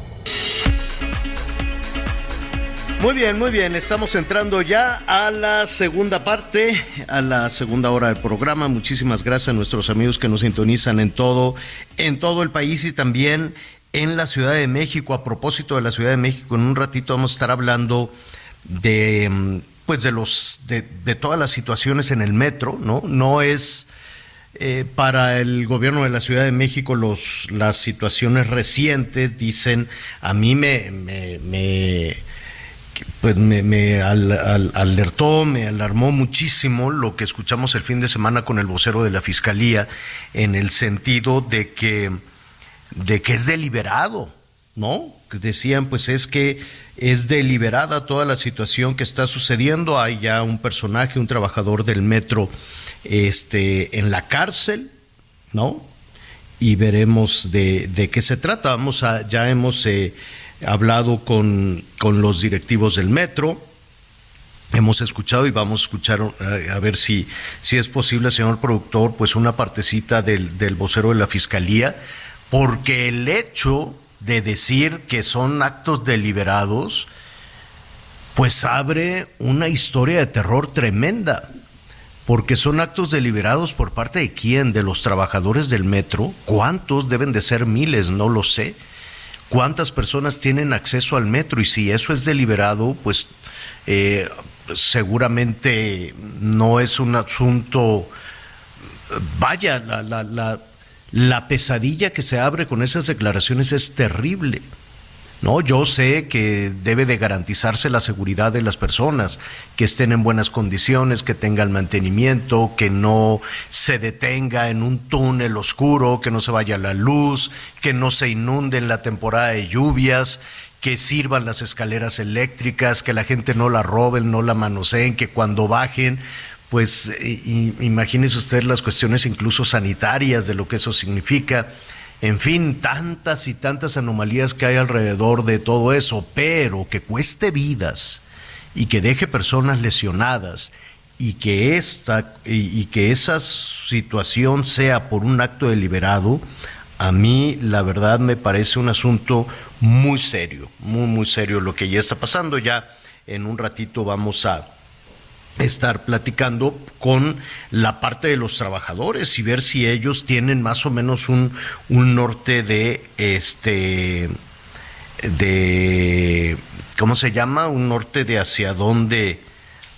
Muy bien, muy bien. Estamos entrando ya a la segunda parte, a la segunda hora del programa. Muchísimas gracias a nuestros amigos que nos sintonizan en todo, en todo el país y también en la Ciudad de México. A propósito de la Ciudad de México, en un ratito vamos a estar hablando de, pues, de los, de, de todas las situaciones en el metro, ¿no? No es eh, para el gobierno de la Ciudad de México los, las situaciones recientes dicen, a mí me, me pues me, me al, al, alertó, me alarmó muchísimo lo que escuchamos el fin de semana con el vocero de la Fiscalía en el sentido de que, de que es deliberado, ¿no? Decían, pues es que es deliberada toda la situación que está sucediendo. Hay ya un personaje, un trabajador del metro, este, en la cárcel, ¿no? Y veremos de, de qué se trata. Vamos a, ya hemos eh, hablado con, con los directivos del metro, hemos escuchado y vamos a escuchar eh, a ver si, si es posible, señor productor, pues una partecita del, del vocero de la fiscalía, porque el hecho de decir que son actos deliberados, pues abre una historia de terror tremenda, porque son actos deliberados por parte de quién, de los trabajadores del metro, cuántos deben de ser miles, no lo sé cuántas personas tienen acceso al metro y si eso es deliberado, pues eh, seguramente no es un asunto, vaya, la, la, la, la pesadilla que se abre con esas declaraciones es terrible. No, yo sé que debe de garantizarse la seguridad de las personas, que estén en buenas condiciones, que tengan mantenimiento, que no se detenga en un túnel oscuro, que no se vaya la luz, que no se inunde en la temporada de lluvias, que sirvan las escaleras eléctricas, que la gente no la roben, no la manoseen, que cuando bajen pues imagínese usted las cuestiones incluso sanitarias de lo que eso significa en fin, tantas y tantas anomalías que hay alrededor de todo eso, pero que cueste vidas y que deje personas lesionadas y que esta y, que esa situación sea por un acto deliberado, a mí la verdad me parece un asunto muy serio, muy, muy serio lo que ya está pasando. Ya en un ratito vamos a estar platicando con la parte de los trabajadores y ver si ellos tienen más o menos un, un norte de este de ¿cómo se llama? un norte de hacia dónde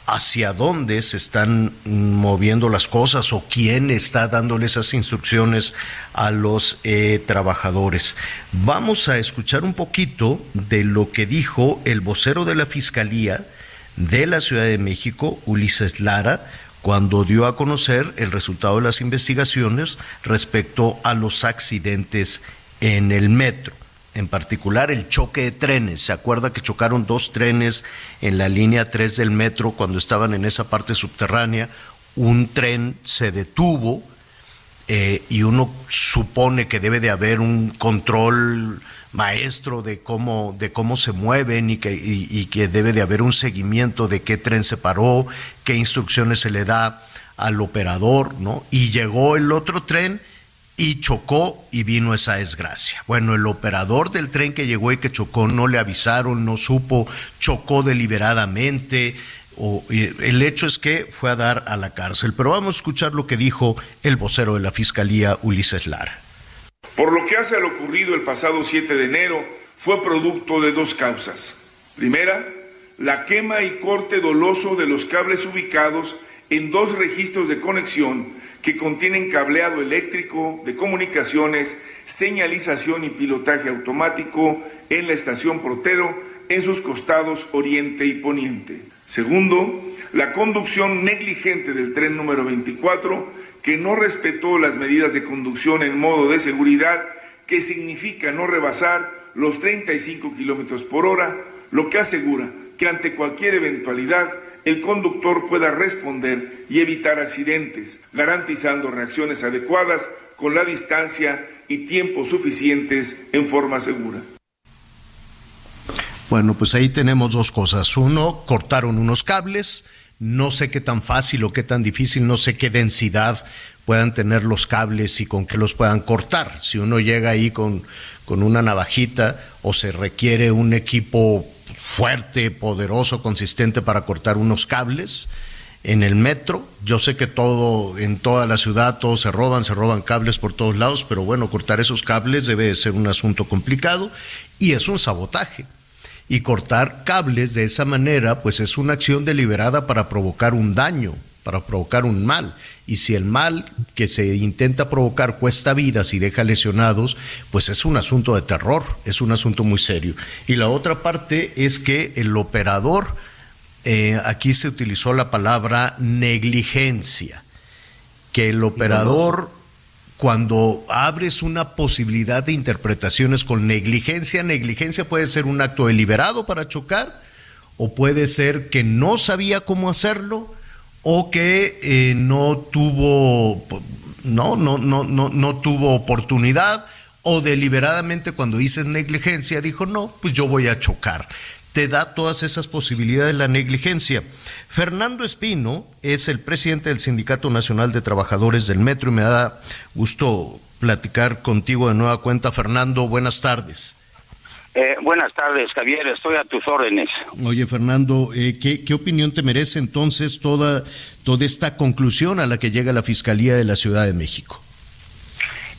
hacia dónde se están moviendo las cosas o quién está dándole esas instrucciones a los eh, trabajadores. Vamos a escuchar un poquito de lo que dijo el vocero de la Fiscalía de la Ciudad de México, Ulises Lara, cuando dio a conocer el resultado de las investigaciones respecto a los accidentes en el metro. En particular el choque de trenes. ¿Se acuerda que chocaron dos trenes en la línea 3 del metro cuando estaban en esa parte subterránea? Un tren se detuvo eh, y uno supone que debe de haber un control maestro de cómo, de cómo se mueven y que, y, que debe de haber un seguimiento de qué tren se paró, qué instrucciones se le da al operador, ¿no? Y llegó el otro tren y chocó y vino esa desgracia. Bueno, el operador del tren que llegó y que chocó no le avisaron, no supo, chocó deliberadamente. O, el hecho es que fue a dar a la cárcel. Pero vamos a escuchar lo que dijo el vocero de la Fiscalía, Ulises Lara. Por lo que hace a lo ocurrido el pasado 7 de enero, fue producto de dos causas. Primera, la quema y corte doloso de los cables ubicados en dos registros de conexión que contienen cableado eléctrico, de comunicaciones, señalización y pilotaje automático en la estación Protero en sus costados oriente y poniente. Segundo, la conducción negligente del tren número 24 que no respetó las medidas de conducción en modo de seguridad, que significa no rebasar los 35 kilómetros por hora, lo que asegura que ante cualquier eventualidad el conductor pueda responder y evitar accidentes, garantizando reacciones adecuadas con la distancia y tiempo suficientes en forma segura. Bueno, pues ahí tenemos dos cosas. Uno, cortaron unos cables, no sé qué tan fácil o qué tan difícil, no sé qué densidad puedan tener los cables y con qué los puedan cortar. Si uno llega ahí con, con una navajita o se requiere un equipo fuerte, poderoso, consistente para cortar unos cables en el metro. Yo sé que todo, en toda la ciudad, todos se roban, se roban cables por todos lados, pero bueno, cortar esos cables debe de ser un asunto complicado y es un sabotaje y cortar cables de esa manera, pues es una acción deliberada para provocar un daño, para provocar un mal. Y si el mal que se intenta provocar cuesta vidas y deja lesionados, pues es un asunto de terror, es un asunto muy serio. Y la otra parte es que el operador, eh, aquí se utilizó la palabra negligencia, que el operador cuando abres una posibilidad de interpretaciones con negligencia, negligencia puede ser un acto deliberado para chocar, o puede ser que no sabía cómo hacerlo, o que eh, no tuvo no, no, no, no, no tuvo oportunidad, o deliberadamente cuando dices negligencia dijo, no, pues yo voy a chocar te da todas esas posibilidades la negligencia. Fernando Espino es el presidente del Sindicato Nacional de Trabajadores del Metro y me da gusto platicar contigo de nueva cuenta. Fernando, buenas tardes. Eh, buenas tardes, Javier, estoy a tus órdenes. Oye, Fernando, eh, ¿qué, opinión te merece entonces toda, toda esta conclusión a la que llega la Fiscalía de la Ciudad de México?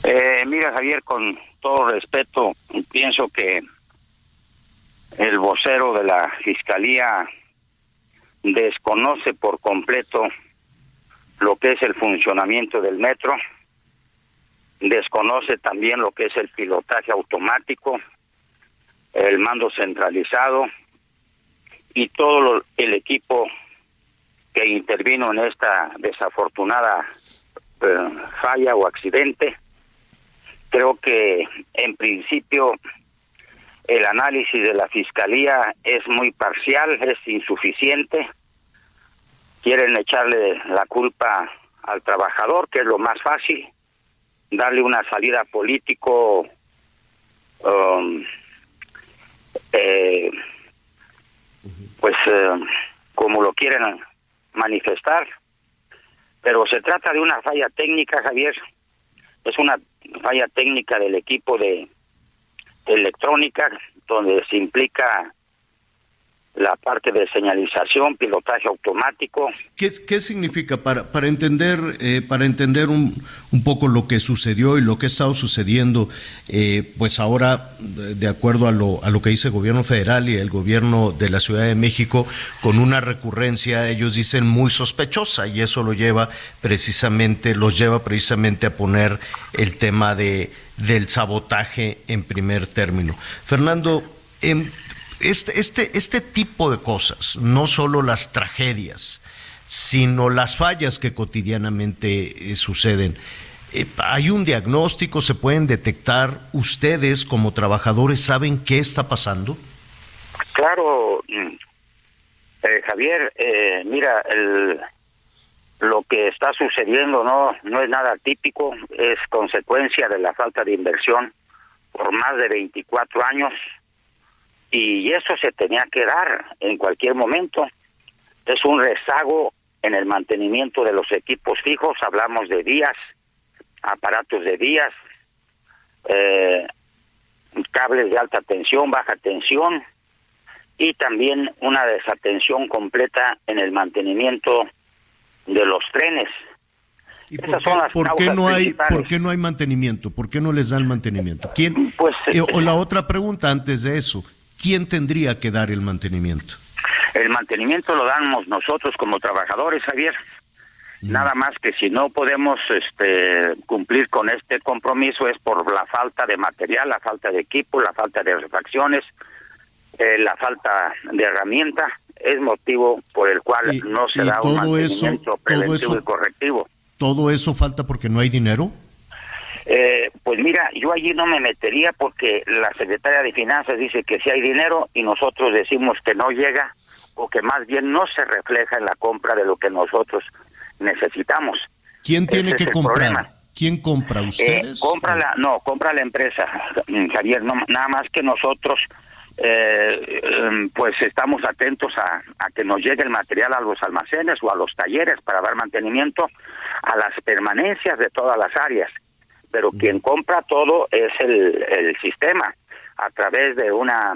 Eh, mira, Javier, con todo respeto, pienso que el vocero de la Fiscalía desconoce por completo lo que es el funcionamiento del metro, desconoce también lo que es el pilotaje automático, el mando centralizado y todo el equipo que intervino en esta desafortunada eh, falla o accidente. Creo que en principio el análisis de la fiscalía es muy parcial, es insuficiente. Quieren echarle la culpa al trabajador, que es lo más fácil, darle una salida político um, eh, pues eh, como lo quieren manifestar pero se trata de una falla técnica Javier es una falla técnica del equipo de electrónica, donde se implica la parte de señalización, pilotaje automático. ¿Qué, significa para, para entender eh, para entender un, un, poco lo que sucedió y lo que ha estado sucediendo? Eh, pues ahora, de acuerdo a lo, a lo que dice el gobierno federal y el gobierno de la Ciudad de México, con una recurrencia, ellos dicen muy sospechosa y eso lo lleva precisamente, los lleva precisamente a poner el tema de del sabotaje en primer término. Fernando, en, este, este, este tipo de cosas, no solo las tragedias, sino las fallas que cotidianamente eh, suceden. Eh, hay un diagnóstico, se pueden detectar. ¿Ustedes como trabajadores saben qué está pasando? Claro, mm, eh, Javier, eh, mira, el, lo que está sucediendo no, no es nada típico, es consecuencia de la falta de inversión por más de 24 años y eso se tenía que dar en cualquier momento. Es un rezago en el mantenimiento de los equipos fijos, hablamos de vías, aparatos de vías, eh, cables de alta tensión, baja tensión y también una desatención completa en el mantenimiento de los trenes. ¿Y por, qué, ¿por qué, no hay por qué no hay mantenimiento? ¿Por qué no les dan mantenimiento? ¿Quién? Pues, eh, o la otra pregunta antes de eso, ¿quién tendría que dar el mantenimiento? El mantenimiento lo damos nosotros como trabajadores, Javier. Mm. Nada más que si no podemos este, cumplir con este compromiso es por la falta de material, la falta de equipo, la falta de refacciones, eh, la falta de herramienta. Es motivo por el cual y, no se da un mantenimiento eso, preventivo eso, y correctivo. ¿Todo eso falta porque no hay dinero? Eh, pues mira, yo allí no me metería porque la secretaria de Finanzas dice que sí hay dinero y nosotros decimos que no llega o que más bien no se refleja en la compra de lo que nosotros necesitamos. ¿Quién tiene Ese que comprar? problema. ¿Quién compra? Eh, ¿Ustedes? compra la, no, compra la empresa, [laughs] Javier, no, nada más que nosotros eh, em, pues estamos atentos a, a que nos llegue el material a los almacenes o a los talleres para dar mantenimiento a las permanencias de todas las áreas, pero quien compra todo es el, el sistema a través de una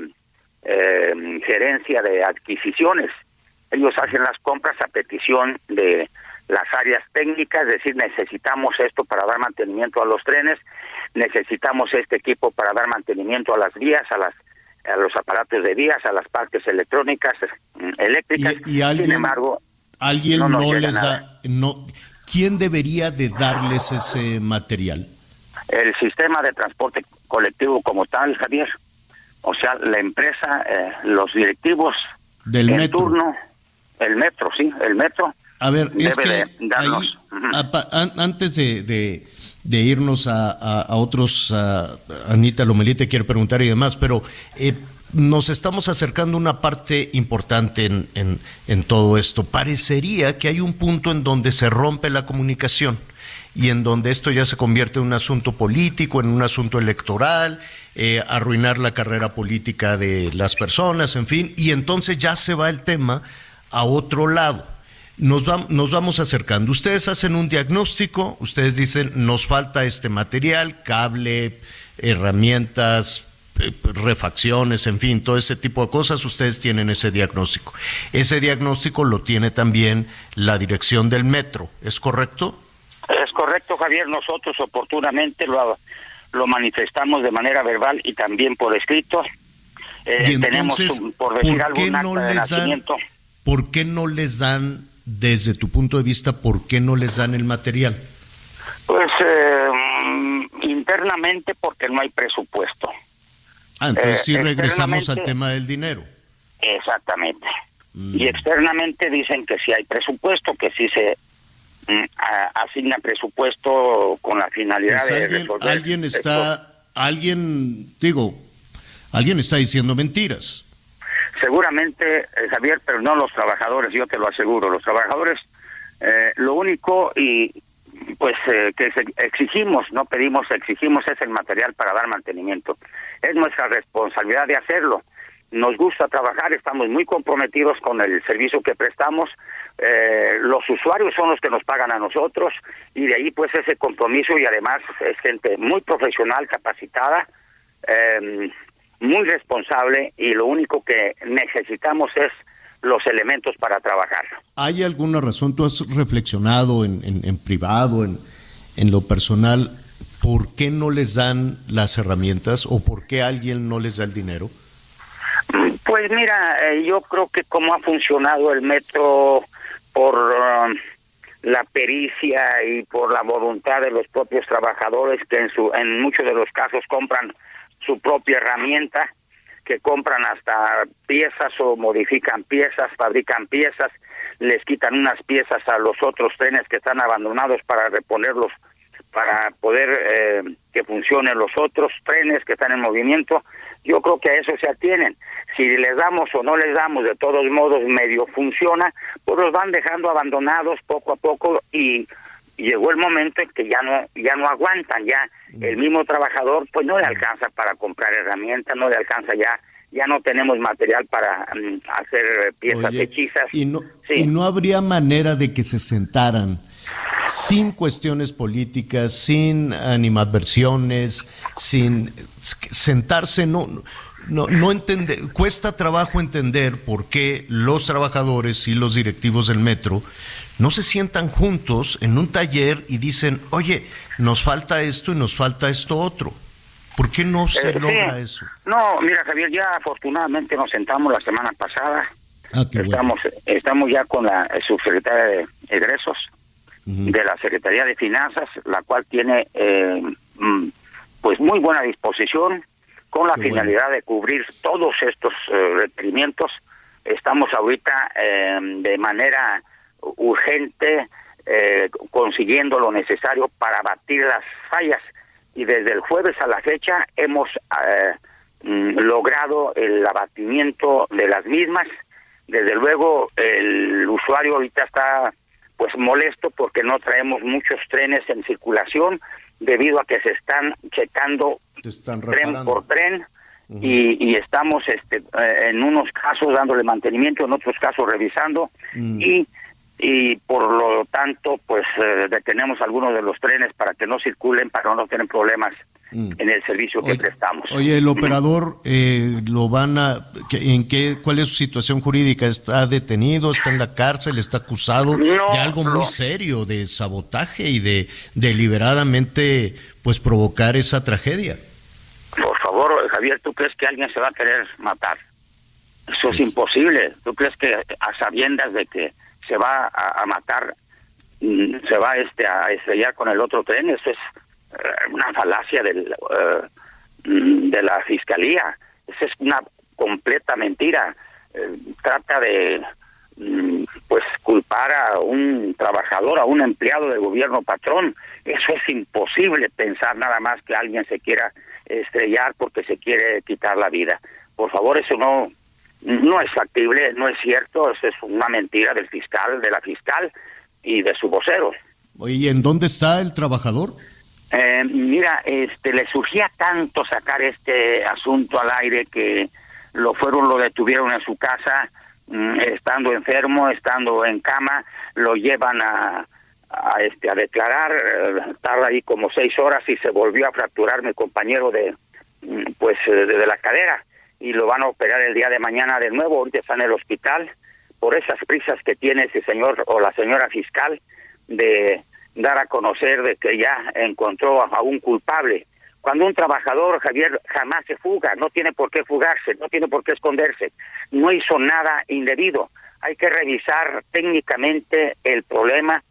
eh, gerencia de adquisiciones. Ellos hacen las compras a petición de las áreas técnicas, es decir, necesitamos esto para dar mantenimiento a los trenes, necesitamos este equipo para dar mantenimiento a las vías, a las a los aparatos de vías, a las partes electrónicas, mm, eléctricas. Y, y alguien, Sin embargo, alguien no no, les da, no, ¿quién debería de darles ese material? el sistema de transporte colectivo como tal, Javier, o sea, la empresa, eh, los directivos Del en metro. turno, el metro, sí, el metro. A ver, es que ahí, antes de, de- de irnos a, a- otros, Anita Lomelí te quiere preguntar y demás, pero eh, nos estamos acercando a una parte importante en, en- en todo esto. Parecería que hay un punto en donde se rompe la comunicación y en donde esto ya se convierte en un asunto político, en un asunto electoral, eh, arruinar la carrera política de las personas, en fin, y entonces ya se va el tema a otro lado. Nos, va- nos vamos acercando. Ustedes hacen un diagnóstico, ustedes dicen, nos falta este material, cable, herramientas, eh, refacciones, en fin, todo ese tipo de cosas, ustedes tienen ese diagnóstico. Ese diagnóstico lo tiene también la dirección del metro, ¿es correcto? Es correcto, Javier, nosotros oportunamente lo, lo manifestamos de manera verbal y también por escrito. Eh, Y tenemos, entonces, un- por decir ¿por algo, un no acta de les dan-. ¿Por qué no les dan, desde tu punto de vista, por qué no les dan el material? Pues eh, mm, internamente porque no hay presupuesto. Ah, entonces Eh, sí regresamos al tema del dinero. Exactamente. Mm. Y externamente dicen que sí hay presupuesto, que sí se mm, a- asigna presupuesto con la finalidad Pues de alguien, resolver alguien estos- está, alguien, digo, alguien está diciendo mentiras. Seguramente, eh, Javier, pero no los trabajadores, yo te lo aseguro. Los trabajadores, eh, lo único y pues eh, que exigimos, no pedimos, exigimos es el material para dar mantenimiento. Es nuestra responsabilidad de hacerlo. Nos gusta trabajar, estamos muy comprometidos con el servicio que prestamos. Eh, los usuarios son los que nos pagan a nosotros y de ahí pues ese compromiso y además es gente muy profesional, capacitada eh, muy responsable y lo único que necesitamos es los elementos para trabajar. ¿Hay alguna razón? ¿Tú has reflexionado en, en, en privado, en, en lo personal, por qué no les dan las herramientas o por qué alguien no les da el dinero? Pues mira, eh, yo creo que como ha funcionado el metro por um, la pericia y por la voluntad de los propios trabajadores que en su en muchos de los casos compran su propia herramienta, que compran hasta piezas o modifican piezas, fabrican piezas, les quitan unas piezas a los otros trenes que están abandonados para reponerlos para poder eh, que funcionen los otros trenes que están en movimiento, yo creo que a eso se atienen. Si les damos o no les damos, de todos modos medio funciona, pues los van dejando abandonados poco a poco y llegó el momento en que ya no ya no aguantan, ya el mismo trabajador pues no le alcanza para comprar herramientas, no le alcanza ya ya no tenemos material para mm, hacer piezas Oye, hechizas. ¿y no, ¿Y no habría manera de que se sentaran sin cuestiones políticas, sin animadversiones, sin sentarse, no, no, no entender, cuesta trabajo entender por qué los trabajadores y los directivos del metro no se sientan juntos en un taller y dicen, oye, nos falta esto y nos falta esto otro. ¿Por qué no se Eh, sí. logra eso? No, mira Javier, ya afortunadamente nos sentamos la semana pasada. Ah, qué bueno. estamos ya con la subsecretaria de egresos de la Secretaría de Finanzas, la cual tiene eh, mm, pues muy buena disposición con la Qué bueno. finalidad de cubrir todos estos eh, requerimientos. Estamos ahorita eh, de manera urgente eh, consiguiendo lo necesario para batir las fallas. Y desde el jueves a la fecha hemos eh, mm, logrado el abatimiento de las mismas. Desde luego el usuario ahorita está pues molesto porque no traemos muchos trenes en circulación debido a que se están checando están tren por tren. Y, y estamos este eh, en unos casos dándole mantenimiento, en otros casos revisando. Mm. y y por lo tanto pues eh, detenemos algunos de los trenes para que no circulen para no tener problemas Mm. en el servicio que prestamos. Oye, el operador eh, lo van a ¿qué- en qué cuál es su situación jurídica? ¿Está detenido? ¿Está en la cárcel? ¿Está acusado No, de algo muy no. serio de sabotaje y de deliberadamente pues provocar esa tragedia? Por favor, Javier, ¿tú crees que alguien se va a querer matar? Eso Pues es imposible. ¿Tú crees que a sabiendas de que se va a, a matar, mm, se va este a estrellar con el otro tren? Eso es eh, una falacia del, mm, de la fiscalía. Eso es una completa mentira. Eh, trata de mm, pues culpar a un trabajador, a un empleado del gobierno patrón. Eso es imposible pensar nada más que alguien se quiera estrellar porque se quiere quitar la vida. Por favor, eso no no es factible, no es cierto, eso es una mentira del fiscal, de la fiscal y de su vocero. Oye, ¿y en dónde está el trabajador? Eh, mira, este, le surgía tanto sacar este asunto al aire que lo fueron, lo detuvieron en su casa, mm, estando enfermo, estando en cama, lo llevan a, a, este, a declarar, eh, tarda ahí como seis horas y se volvió a fracturar mi compañero de, mm, pues, eh, de, de la cadera y lo van a operar el día de mañana de nuevo, ahorita está en el hospital, por esas prisas que tiene ese señor o la señora fiscal de dar a conocer de que ya encontró a, un culpable. Cuando un trabajador, Javier, jamás se fuga, no tiene por qué fugarse, no tiene por qué esconderse, no hizo nada indebido. Hay que revisar técnicamente el problema,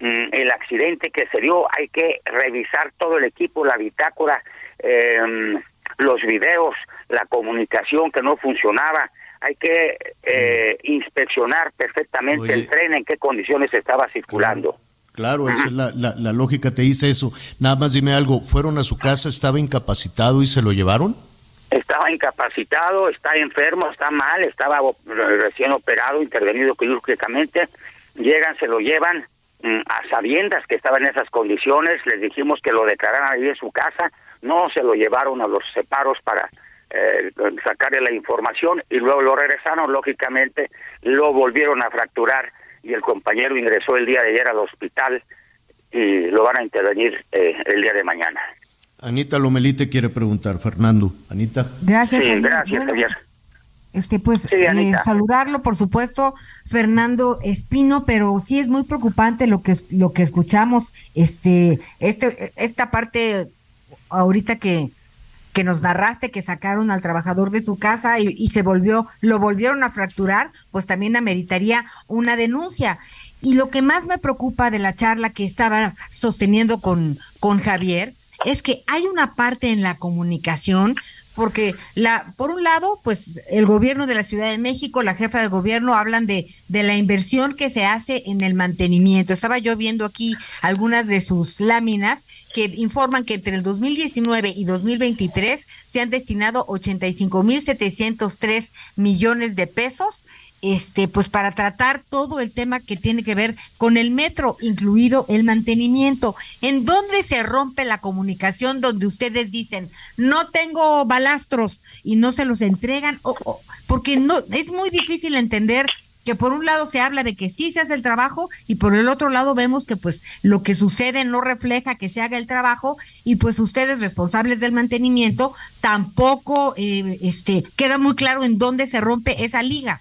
mm, el accidente que se dio, hay que revisar todo el equipo, la bitácora, eh, los videos, la comunicación que no funcionaba, hay que eh, inspeccionar perfectamente Oye. el tren, en qué condiciones estaba circulando. Claro, esa es la, la- la lógica te dice eso. Nada más dime algo, ¿fueron a su casa, estaba incapacitado y se lo llevaron? Estaba incapacitado, está enfermo, está mal, estaba recién operado, intervenido quirúrgicamente. Llegan, se lo llevan mm, a sabiendas que estaba en esas condiciones. Les dijimos que lo declararan ahí en su casa. No se lo llevaron a los separos para eh, sacarle la información y luego lo regresaron. Lógicamente, lo volvieron a fracturar y el compañero ingresó el día de ayer al hospital y lo van a intervenir eh, el día de mañana. Anita Lomelí te quiere preguntar, Fernando. Anita. Gracias. Sí, Javier. gracias, Javier. Este, pues, Sí, eh, saludarlo, por supuesto, Fernando Espino, pero sí es muy preocupante lo que lo que escuchamos, este, este, esta parte ahorita que que nos narraste que sacaron al trabajador de su casa y, y se volvió, lo volvieron a fracturar, pues también ameritaría una denuncia. Y lo que más me preocupa de la charla que estaba sosteniendo con, con Javier es que hay una parte en la comunicación porque la por un lado pues el gobierno de la Ciudad de México la jefa de gobierno hablan de de la inversión que se hace en el mantenimiento. Estaba yo viendo aquí algunas de sus láminas que informan que entre el 2019 y 2023 se han destinado 85.703 millones de pesos este, pues para tratar todo el tema que tiene que ver con el metro, incluido el mantenimiento. ¿En dónde se rompe la comunicación donde ustedes dicen, no tengo balastros y no se los entregan? O- porque no, es muy difícil entender que por un lado se habla de que sí se hace el trabajo y por el otro lado vemos que pues lo que sucede no refleja que se haga el trabajo y pues ustedes responsables del mantenimiento tampoco eh, este queda muy claro en dónde se rompe esa liga.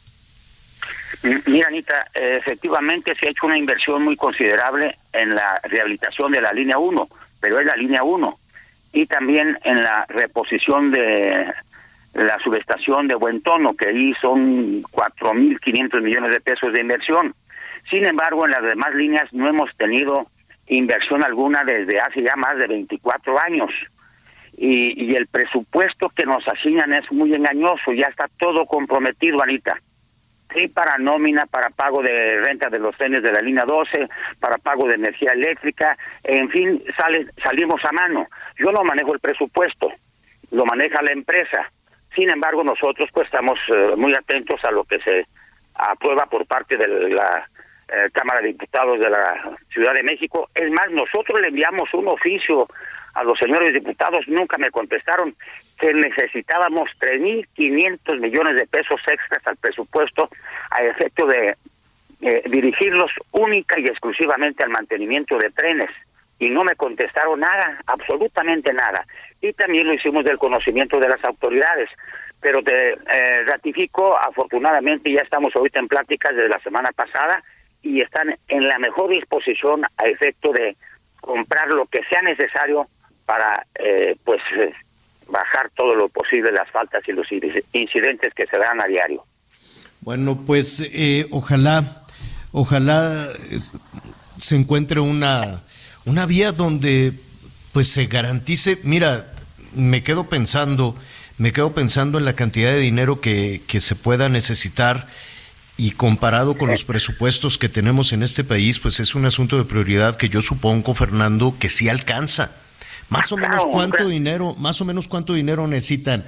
Mira, Anita, efectivamente se ha hecho una inversión muy considerable en la rehabilitación de la línea 1, pero es la línea 1, y también en la reposición de la subestación de Buen Tono, que ahí son 4.500 millones de pesos de inversión. Sin embargo, en las demás líneas no hemos tenido inversión alguna desde hace ya más de 24 años. Y, y el presupuesto que nos asignan es muy engañoso, ya está todo comprometido, Anita sí para nómina, para pago de renta de los trenes de la línea 12, para pago de energía eléctrica, en fin, sale, salimos a mano. Yo no manejo el presupuesto, lo maneja la empresa. Sin embargo, nosotros pues estamos eh, muy atentos a lo que se aprueba por parte de la eh, Cámara de Diputados de la Ciudad de México. Es más, nosotros le enviamos un oficio a los señores diputados, nunca me contestaron que necesitábamos 3.500 millones de pesos extras al presupuesto a efecto de eh, dirigirlos única y exclusivamente al mantenimiento de trenes. Y no me contestaron nada, absolutamente nada. Y también lo hicimos del conocimiento de las autoridades. Pero te eh, ratifico, afortunadamente ya estamos ahorita en pláticas desde la semana pasada y están en la mejor disposición a efecto de comprar lo que sea necesario para eh, pues eh, bajar todo lo posible las faltas y los inci- incidentes que se dan a diario. Bueno, pues eh, ojalá, ojalá es- se encuentre una, una vía donde pues se garantice, mira, me quedo pensando, me quedo pensando en la cantidad de dinero que, que se pueda necesitar y comparado con los presupuestos que tenemos en este país, pues es un asunto de prioridad que yo supongo, Fernando, que sí alcanza. Más o menos cuánto dinero, más o menos cuánto dinero necesitan.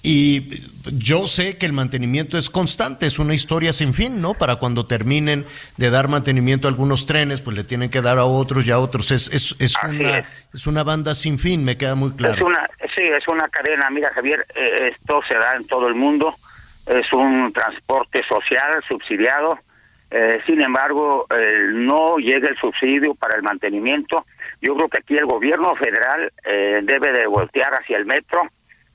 Y yo sé que el mantenimiento es constante, es una historia sin fin, ¿no? Para cuando terminen de dar mantenimiento a algunos trenes, pues le tienen que dar a otros y a otros. Es, es, es una, es. es una banda sin fin, me queda muy Es claro. una, sí, es una cadena. Mira, Javier, eh, esto se da en todo el mundo. Es un transporte social subsidiado. Eh, sin embargo, eh, no llega el subsidio para el mantenimiento. Yo creo que aquí el gobierno federal eh, debe de voltear hacia el metro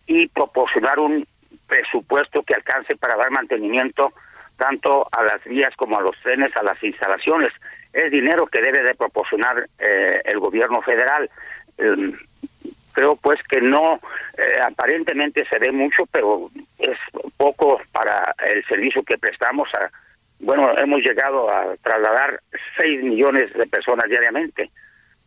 y proporcionar un presupuesto que alcance para dar mantenimiento tanto a las vías como a los trenes, a las instalaciones. Es dinero que debe de proporcionar eh, el gobierno federal. Eh, creo pues que no eh, aparentemente se ve mucho pero es poco para el servicio que prestamos a bueno hemos llegado a trasladar 6 millones de personas diariamente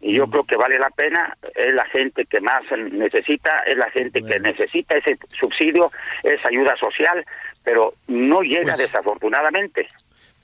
y yo creo que vale la pena es la gente que más necesita es la gente que necesita ese subsidio esa ayuda social pero no llega Pues- desafortunadamente.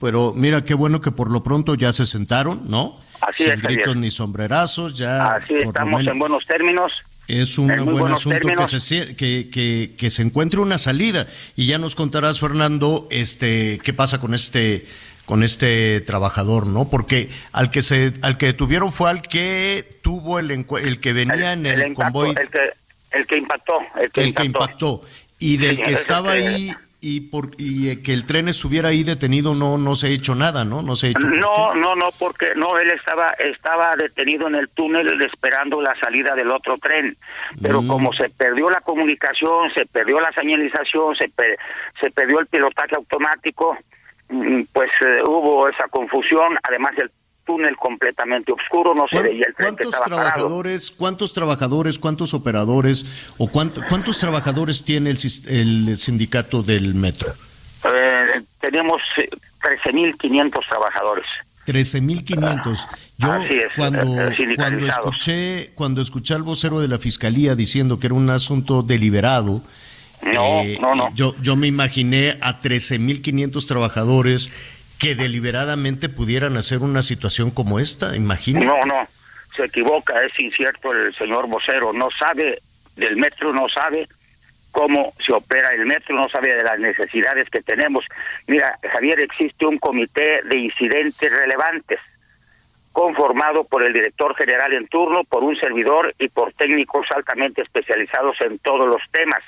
Pero mira, qué bueno que por lo pronto ya se sentaron, ¿no? Así Sin es, gritos ni sombrerazos, ya así estamos menos en buenos términos. Es un buen asunto que se, que, que, que se encuentre una salida. Y ya nos contarás, Fernando, este, qué pasa con este con este trabajador, ¿no? Porque al que se al que detuvieron fue al que tuvo el el que venía en el, el impacto, convoy el que el que impactó el que impactó. y del Sí, que es estaba que- ahí y por y que el tren estuviera ahí detenido no no se ha hecho nada, ¿no? No se ha hecho. No, no, no, porque no, él estaba estaba detenido en el túnel esperando la salida del otro tren, pero Mm. como se perdió la comunicación, se perdió la señalización, se per- se perdió el pilotaje automático, pues eh, hubo esa confusión, además el túnel completamente oscuro, no se ¿Cuán- veía el tren que ¿Cuántos parado. trabajadores, cuántos trabajadores, cuántos operadores o cuánto- cuántos trabajadores tiene el, el sindicato del metro? Eh, tenemos eh, 13.500 trabajadores. 13.500. Yo Así es, cuando, eh, eh, cuando escuché cuando escuché al vocero de la fiscalía diciendo que era un asunto deliberado, No, eh, no, no. Yo, yo me imaginé a 13.500 trabajadores que deliberadamente pudieran hacer una situación como esta, imagino. No, no, se equivoca, es incierto el señor vocero, no sabe del metro, no sabe cómo se opera el metro, no sabe de las necesidades que tenemos. Mira, Javier, existe un comité de incidentes relevantes conformado por el director general en turno, por un servidor y por técnicos altamente especializados en todos los temas.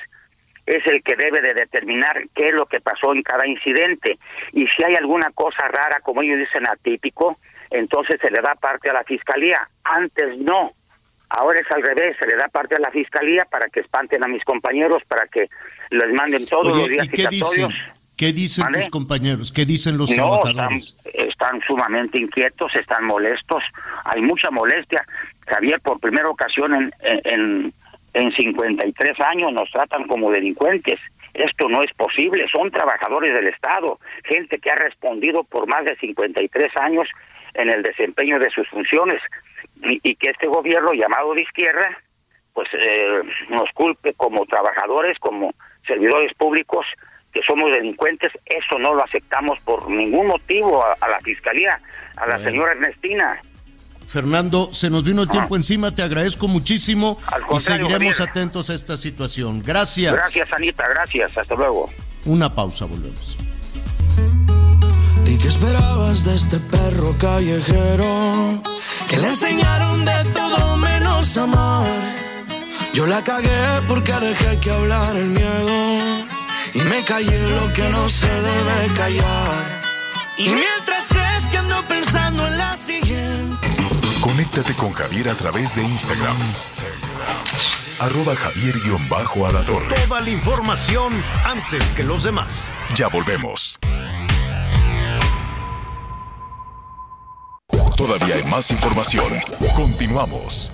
Es el que debe de determinar qué es lo que pasó en cada incidente. Y si hay alguna cosa rara, como ellos dicen, atípico, entonces se le da parte a la fiscalía. Antes no. Ahora es al revés, se le da parte a la fiscalía para que espanten a mis compañeros, para que les manden todos Oye, los días ¿y qué dicen? ¿Qué tus compañeros? ¿Qué dicen los no, están sumamente inquietos, están molestos, hay mucha molestia. Javier, por primera ocasión en, en, en 53 años nos tratan como delincuentes. Esto no es posible, son trabajadores del Estado, gente que ha respondido por más de 53 años en el desempeño de sus funciones y, y que este gobierno llamado de izquierda pues eh, nos culpe como trabajadores, como servidores públicos, que somos delincuentes, eso no lo aceptamos por ningún motivo a, a la fiscalía, a la señora Ernestina. Fernando, se nos vino el tiempo encima, te agradezco muchísimo y seguiremos Javier. atentos a esta situación. Gracias. Gracias, Anita, gracias, hasta luego. Una pausa, volvemos. ¿Y qué esperabas de este perro callejero? Que le enseñaron de todo menos amar. Yo la cagué porque dejé que hablar el miedo. Y me callé lo que no se debe callar. Y mientras crees que ando pensando en la siguiente. Conéctate con Javier a través de Instagram. Arroba Javier-Alatorre. Toda la información antes que los demás. Ya volvemos. Todavía hay más información. Continuamos.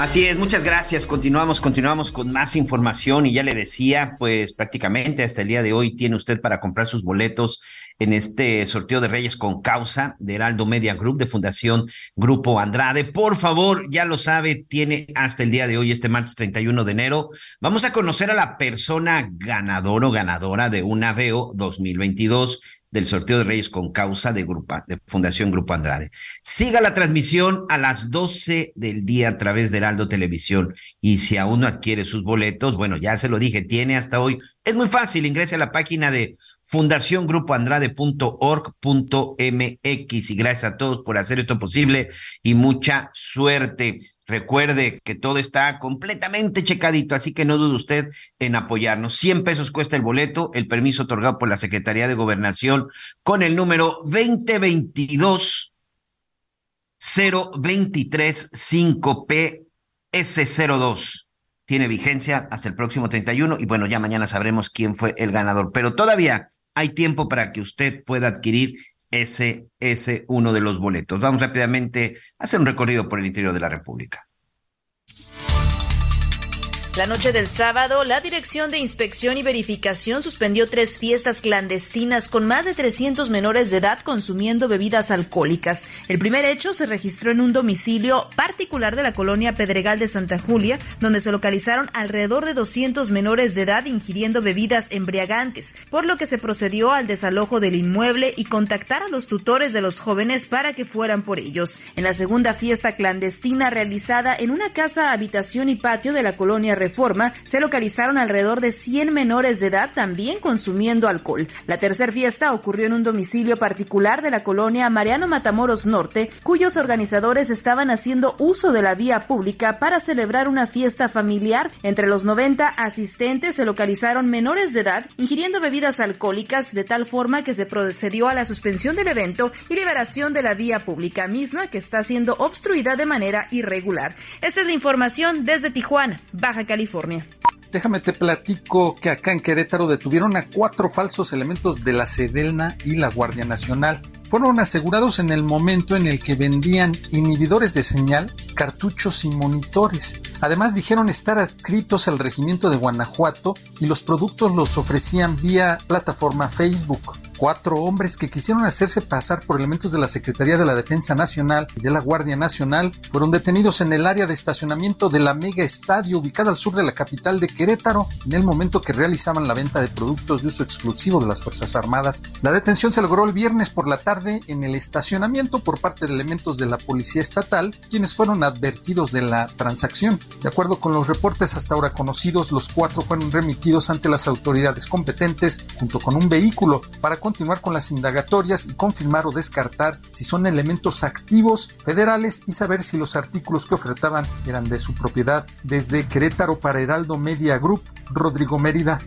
Así es, muchas gracias. Continuamos, continuamos con más información y ya le decía, pues prácticamente hasta el día de hoy tiene usted para comprar sus boletos en este sorteo de Reyes con causa de Heraldo Media Group de Fundación Grupo Andrade. Por favor, ya lo sabe, tiene hasta el día de hoy, este martes 31 de enero. Vamos a conocer a la persona ganador o ganadora de un AVEO 2022 del sorteo de Reyes con causa de, Grupa, de Fundación Grupo Andrade. Siga la transmisión a las 12 del día a través de Heraldo Televisión. Y si aún no adquiere sus boletos, bueno, ya se lo dije, tiene hasta hoy. Es muy fácil, ingrese a la página de fundaciongrupoandrade.org.mx y gracias a todos por hacer esto posible y mucha suerte. Recuerde que todo está completamente checadito, así que no dude usted en apoyarnos. 100 pesos cuesta el boleto, el permiso otorgado por la Secretaría de Gobernación con el número 2022 023 5P S02. Tiene vigencia hasta el próximo 31 y bueno, ya mañana sabremos quién fue el ganador, pero todavía hay tiempo para que usted pueda adquirir ese, ese uno de los boletos. Vamos rápidamente a hacer un recorrido por el interior de la República. La noche del sábado, la Dirección de Inspección y Verificación suspendió tres fiestas clandestinas con más de 300 menores de edad consumiendo bebidas alcohólicas. El primer hecho se registró en un domicilio particular de la colonia Pedregal de Santa Julia, donde se localizaron alrededor de 200 menores de edad ingiriendo bebidas embriagantes, por lo que se procedió al desalojo del inmueble y contactar a los tutores de los jóvenes para que fueran por ellos. En la segunda fiesta clandestina realizada en una casa, habitación y patio de la colonia se localizaron alrededor de 100 menores de edad también consumiendo alcohol. La tercera fiesta ocurrió en un domicilio particular de la colonia Mariano Matamoros Norte, cuyos organizadores estaban haciendo uso de la vía pública para celebrar una fiesta familiar. Entre los 90 asistentes se localizaron menores de edad ingiriendo bebidas alcohólicas de tal forma que se procedió a la suspensión del evento y liberación de la vía pública misma que está siendo obstruida de manera irregular. Esta es la información desde Tijuana, Baja California. Déjame te platico que acá en Querétaro detuvieron a cuatro falsos elementos de la Sedelna y la Guardia Nacional. Fueron asegurados en el momento en el que vendían inhibidores de señal, cartuchos y monitores. Además dijeron estar adscritos al regimiento de Guanajuato y los productos los ofrecían vía plataforma Facebook. Cuatro hombres que quisieron hacerse pasar por elementos de la Secretaría de la Defensa Nacional y de la Guardia Nacional fueron detenidos en el área de estacionamiento de la Mega Estadio ubicada al sur de la capital de Querétaro en el momento que realizaban la venta de productos de uso exclusivo de las Fuerzas Armadas. La detención se logró el viernes por la tarde en el estacionamiento por parte de elementos de la Policía Estatal, quienes fueron advertidos de la transacción. De acuerdo con los reportes hasta ahora conocidos, los cuatro fueron remitidos ante las autoridades competentes junto con un vehículo para continuar con las indagatorias y confirmar o descartar si son elementos activos federales y saber si los artículos que ofertaban eran de su propiedad. Desde Querétaro para Heraldo Media Group, Rodrigo Mérida.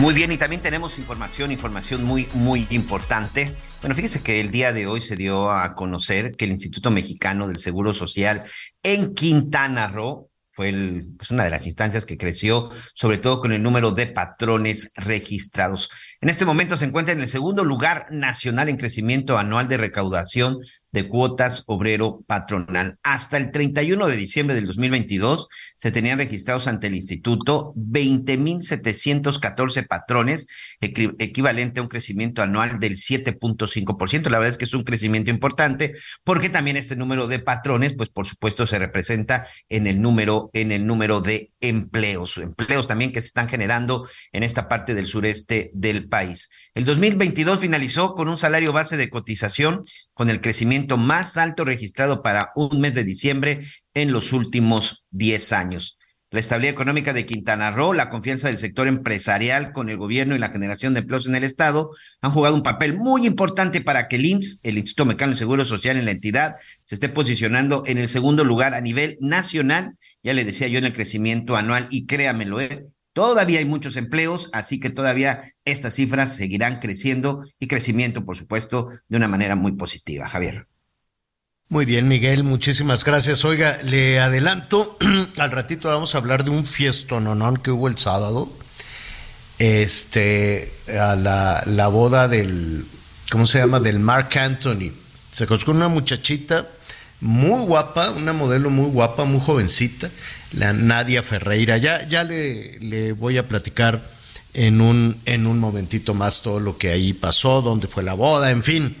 Muy bien, y también tenemos información, información muy, muy importante. Bueno, fíjese que el día de hoy se dio a conocer que el Instituto Mexicano del Seguro Social en Quintana Roo fue el, pues una de las instancias que creció, sobre todo con el número de patrones registrados. En este momento se encuentra en el segundo lugar nacional en crecimiento anual de recaudación de cuotas obrero patronal. Hasta el 31 de diciembre del 2022 se tenían registrados ante el instituto 20.714 patrones, equivalente a un crecimiento anual del 7.5%. La verdad es que es un crecimiento importante porque también este número de patrones, pues por supuesto se representa en el número en el número de empleos, empleos también que se están generando en esta parte del sureste del país. El 2022 finalizó con un salario base de cotización con el crecimiento más alto registrado para un mes de diciembre en los últimos 10 años. La estabilidad económica de Quintana Roo, la confianza del sector empresarial con el gobierno y la generación de empleos en el Estado han jugado un papel muy importante para que el IMSS, el Instituto Mexicano de Seguro Social en la entidad, se esté posicionando en el segundo lugar a nivel nacional. Ya le decía yo en el crecimiento anual y créamelo, ¿eh? Todavía hay muchos empleos, así que todavía estas cifras seguirán creciendo y crecimiento, por supuesto, de una manera muy positiva. Javier. Muy bien, Miguel, muchísimas gracias. Oiga, le adelanto, [clears throat] al ratito vamos a hablar de un fiestononón que hubo el sábado. Este, a la, la boda del, ¿cómo se llama? Del Mark Anthony. Se con una muchachita muy guapa, una modelo muy guapa, muy jovencita, la Nadia Ferreira. Ya, ya le, le voy a platicar en un, en un momentito más todo lo que ahí pasó, dónde fue la boda, en fin.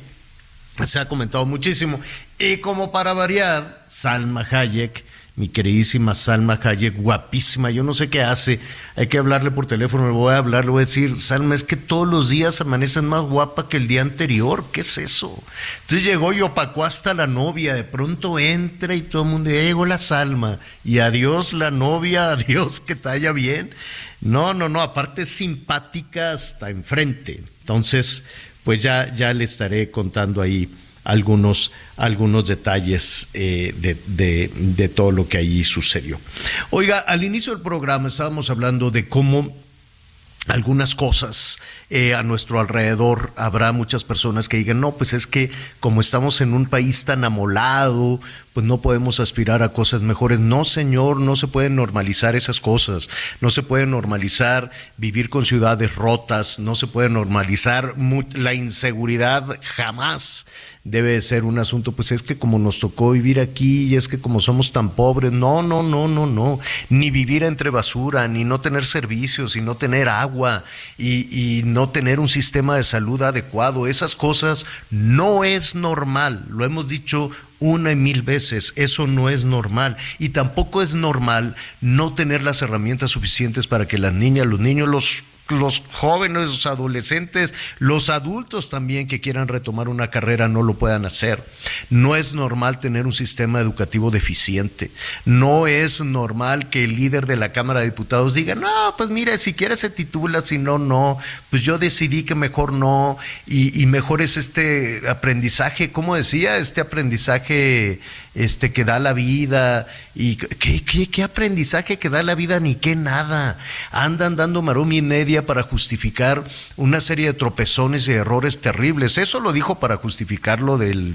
Se ha comentado muchísimo. Y como para variar, Salma Hayek, mi queridísima Salma Hayek, guapísima, yo no sé qué hace, hay que hablarle por teléfono, le voy a hablar, le voy a decir, Salma, es que todos los días amanecen más guapa que el día anterior, ¿qué es eso? Entonces llegó y opacó hasta la novia, de pronto entra y todo el mundo, ya llegó la Salma, y adiós la novia, [laughs] adiós que te haya bien. No, no, no, aparte es simpática hasta enfrente. Entonces, pues ya, ya le estaré contando ahí algunos, algunos detalles eh, de, de, todo lo que allí sucedió. Oiga, al inicio del programa estábamos hablando de cómo algunas cosas eh, a nuestro alrededor. Habrá muchas personas que digan, no, pues es que como estamos en un país tan amolado, pues no podemos aspirar a cosas mejores. No, señor, no se pueden normalizar esas cosas. No se puede normalizar vivir con ciudades rotas, no se puede normalizar la inseguridad jamás debe ser un asunto, pues es que como nos tocó vivir aquí y es que como somos tan pobres, no, no, no, no, no, ni vivir entre basura, ni no tener servicios, y no tener agua, y, y no tener un sistema de salud adecuado, esas cosas no es normal, lo hemos dicho una y mil veces. Eso no es normal. Y tampoco es normal no tener las herramientas suficientes para que las niñas, los niños, los los jóvenes, los adolescentes, los adultos también que quieran retomar una carrera no lo puedan hacer. No es normal tener un sistema educativo deficiente. No es normal que el líder de la Cámara de Diputados diga, no, pues mira, si quieres se titula, si no, no. Pues yo decidí que mejor no. Y, mejor es este aprendizaje, ¿cómo decía? Este aprendizaje este, que da la vida. ¿Y qué, qué, qué aprendizaje que da la vida? Ni qué nada. Andan dando maroma y media para justificar una serie de tropezones y errores terribles. Eso lo dijo para justificar lo del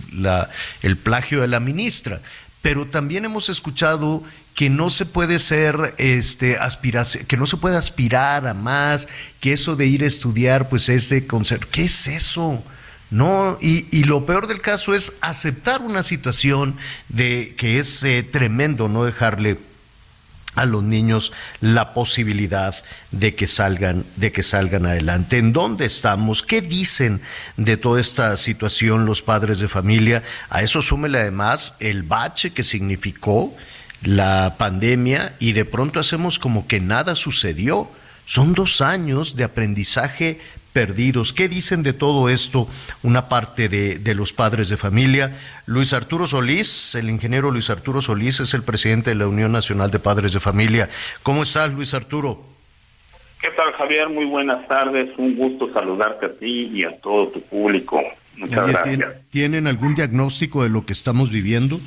el plagio de la ministra. Pero también hemos escuchado que no se puede ser este aspiración, que no se puede aspirar a más, que eso de ir a estudiar pues es ¿Qué es eso? No, y, y, lo peor del caso es aceptar una situación de que es eh, tremendo no dejarle a los niños la posibilidad de que salgan de que salgan adelante. ¿En dónde estamos? ¿Qué dicen de toda esta situación los padres de familia? A eso súmele además el bache que significó la pandemia y de pronto hacemos como que nada sucedió. Son dos años de aprendizaje perdidos. ¿Qué dicen de todo esto una parte de, de, los padres de familia? Luis Arturo Solís, el ingeniero Luis Arturo Solís es el presidente de la Unión Nacional de Padres de Familia. ¿Cómo estás, Luis Arturo? ¿Qué tal, Javier? Muy buenas tardes. Un gusto saludarte a ti y a todo tu público. Muchas gracias. ¿Tienen algún diagnóstico de lo que estamos viviendo?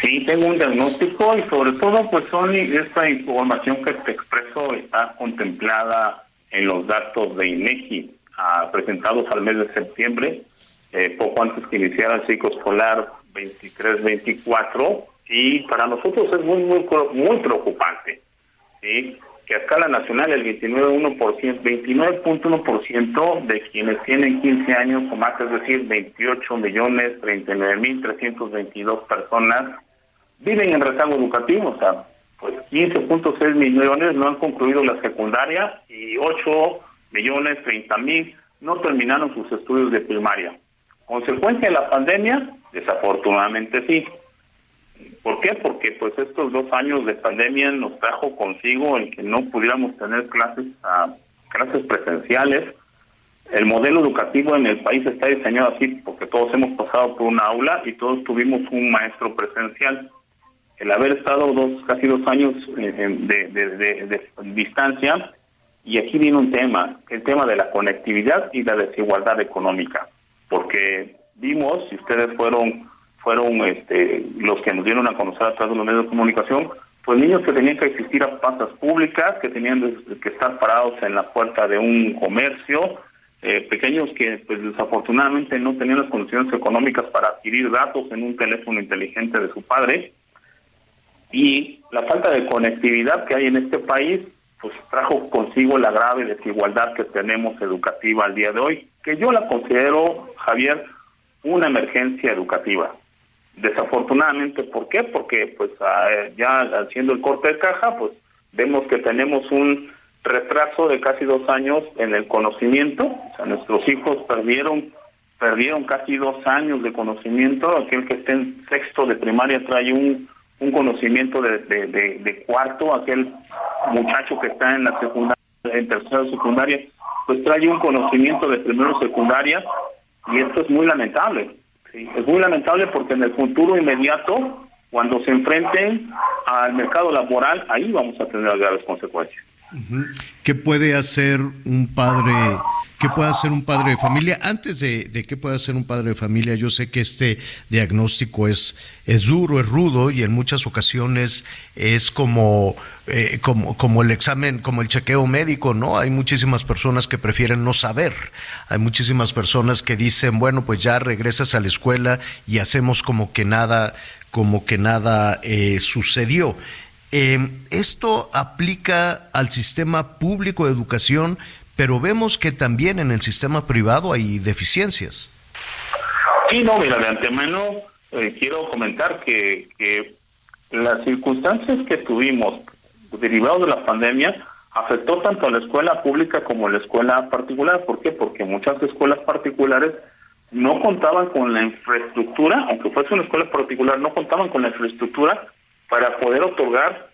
Sí, tengo un diagnóstico y sobre todo, pues, son esta información que te expreso está contemplada en los datos de INEGI ah, presentados al mes de septiembre, eh, poco antes que iniciara el ciclo escolar 23-24, y para nosotros es muy, muy, muy preocupante, que a escala nacional el 29.1%, 29.1% de quienes tienen 15 años o más, es decir, 28 millones 39 mil 322 personas, viven en rezago educativo, o sea, pues 15.6 millones no han concluido la secundaria y 8 millones 30 mil no terminaron sus estudios de primaria. ¿Consecuencia de la pandemia? Desafortunadamente sí. ¿Por qué? Porque pues estos dos años de pandemia nos trajo consigo el que no pudiéramos tener clases a clases presenciales. El modelo educativo en el país está diseñado así porque todos hemos pasado por una aula y todos tuvimos un maestro presencial el haber estado dos casi dos años de, de, distancia y aquí viene un tema, el tema de la conectividad y la desigualdad económica, porque vimos, si ustedes fueron fueron este, los que nos dieron a conocer a través de los medios de comunicación, pues niños que tenían que existir a plazas públicas, que tenían que estar parados en la puerta de un comercio, eh, pequeños que pues desafortunadamente no tenían las condiciones económicas para adquirir datos en un teléfono inteligente de su padre, y la falta de conectividad que hay en este país pues trajo consigo la grave desigualdad que tenemos educativa al día de hoy, que yo la considero, Javier, una emergencia educativa. Desafortunadamente, ¿por qué? Porque pues ya haciendo el corte de caja, pues vemos que tenemos un retraso de casi dos años en el conocimiento, o sea, nuestros hijos perdieron perdieron casi dos años de conocimiento, aquel que esté en sexto de primaria trae un un conocimiento de, de, cuarto, aquel muchacho que está en la secundaria, en tercera secundaria, pues trae un conocimiento de primero secundaria y esto es muy lamentable. Es muy lamentable porque en el futuro inmediato, cuando se enfrenten al mercado laboral, ahí vamos a tener graves consecuencias. ¿Qué puede hacer un padre ¿Qué puede hacer un padre de familia? Antes de, de qué puede hacer un padre de familia, yo sé que este diagnóstico es, es duro, es rudo y en muchas ocasiones es como, eh, como, como el examen, como el chequeo médico, ¿no? Hay muchísimas personas que prefieren no saber. Hay muchísimas personas que dicen, bueno, pues ya regresas a la escuela y hacemos como que nada, como que nada eh, sucedió. Eh, esto aplica al sistema público de educación, pero vemos que también en el sistema privado hay deficiencias. Sí, no, mira, de antemano eh, quiero comentar que, las circunstancias que tuvimos derivados de la pandemia afectó tanto a la escuela pública como a la escuela particular. ¿Por qué? Porque muchas escuelas particulares no contaban con la infraestructura, aunque fuese una escuela particular, no contaban con la infraestructura para poder otorgar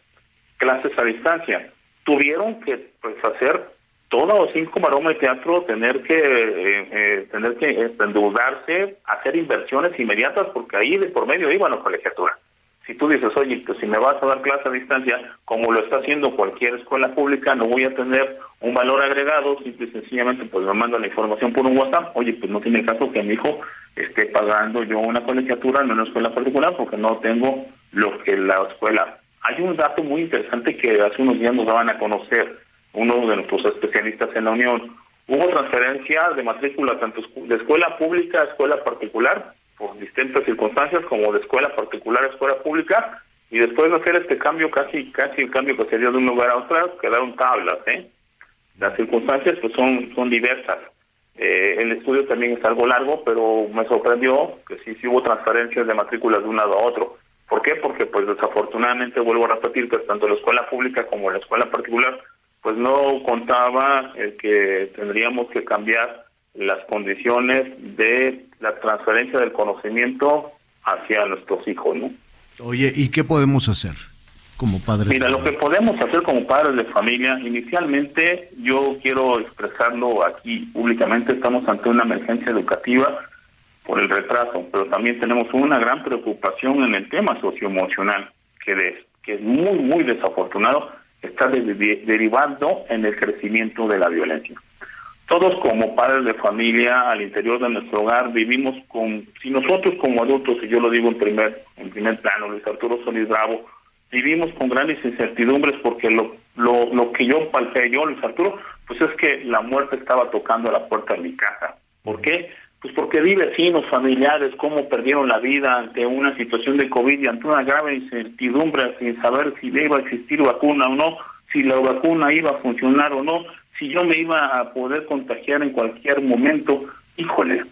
clases a distancia. Tuvieron que pues, hacer todo cinco maroma de teatro tener que eh, eh, tener que eh, endeudarse, hacer inversiones inmediatas, porque ahí de por medio iban a colegiatura. Si tú dices, oye, pues si me vas a dar clase a distancia, como lo está haciendo cualquier escuela pública, no voy a tener un valor agregado, simple y sencillamente pues me manda la información por un WhatsApp, oye, pues no tiene caso que mi hijo esté pagando yo una colegiatura en una escuela particular porque no tengo lo que la escuela. Hay un dato muy interesante que hace unos días nos daban a conocer uno de nuestros especialistas en la Unión. Hubo transferencia de matrícula tanto de escuela pública a escuela particular por distintas circunstancias, como de escuela particular a escuela pública, y después de hacer este cambio, casi casi el cambio que se dio de un lugar a otro, quedaron tablas. ¿eh? Las circunstancias pues son, son diversas. Eh, el estudio también es algo largo, pero me sorprendió que sí, sí hubo transferencias de matrículas de un lado a otro. ¿Por qué? Porque pues desafortunadamente, vuelvo a repetir, que tanto la escuela pública como la escuela particular, pues no contaba el que tendríamos que cambiar las condiciones de la transferencia del conocimiento hacia nuestros hijos, ¿no? Oye, ¿y qué podemos hacer como padres? Mira, lo que podemos hacer como padres de familia, inicialmente yo quiero expresarlo aquí públicamente, estamos ante una emergencia educativa por el retraso, pero también tenemos una gran preocupación en el tema socioemocional, que, es, que es muy, muy desafortunado, está derivando en el crecimiento de la violencia. Todos como padres de familia al interior de nuestro hogar vivimos con, si nosotros como adultos, y yo lo digo en primer, en primer plano, Luis Arturo Solís Bravo, vivimos con grandes incertidumbres porque lo, lo, lo que yo palpé yo, Luis Arturo, pues es que la muerte estaba tocando a la puerta de mi casa. ¿Por qué? Pues porque vi vecinos, familiares, cómo perdieron la vida ante una situación de COVID y ante una grave incertidumbre sin saber si iba a existir vacuna o no, si la vacuna iba a funcionar o no, si yo me iba a poder contagiar en cualquier momento, híjole,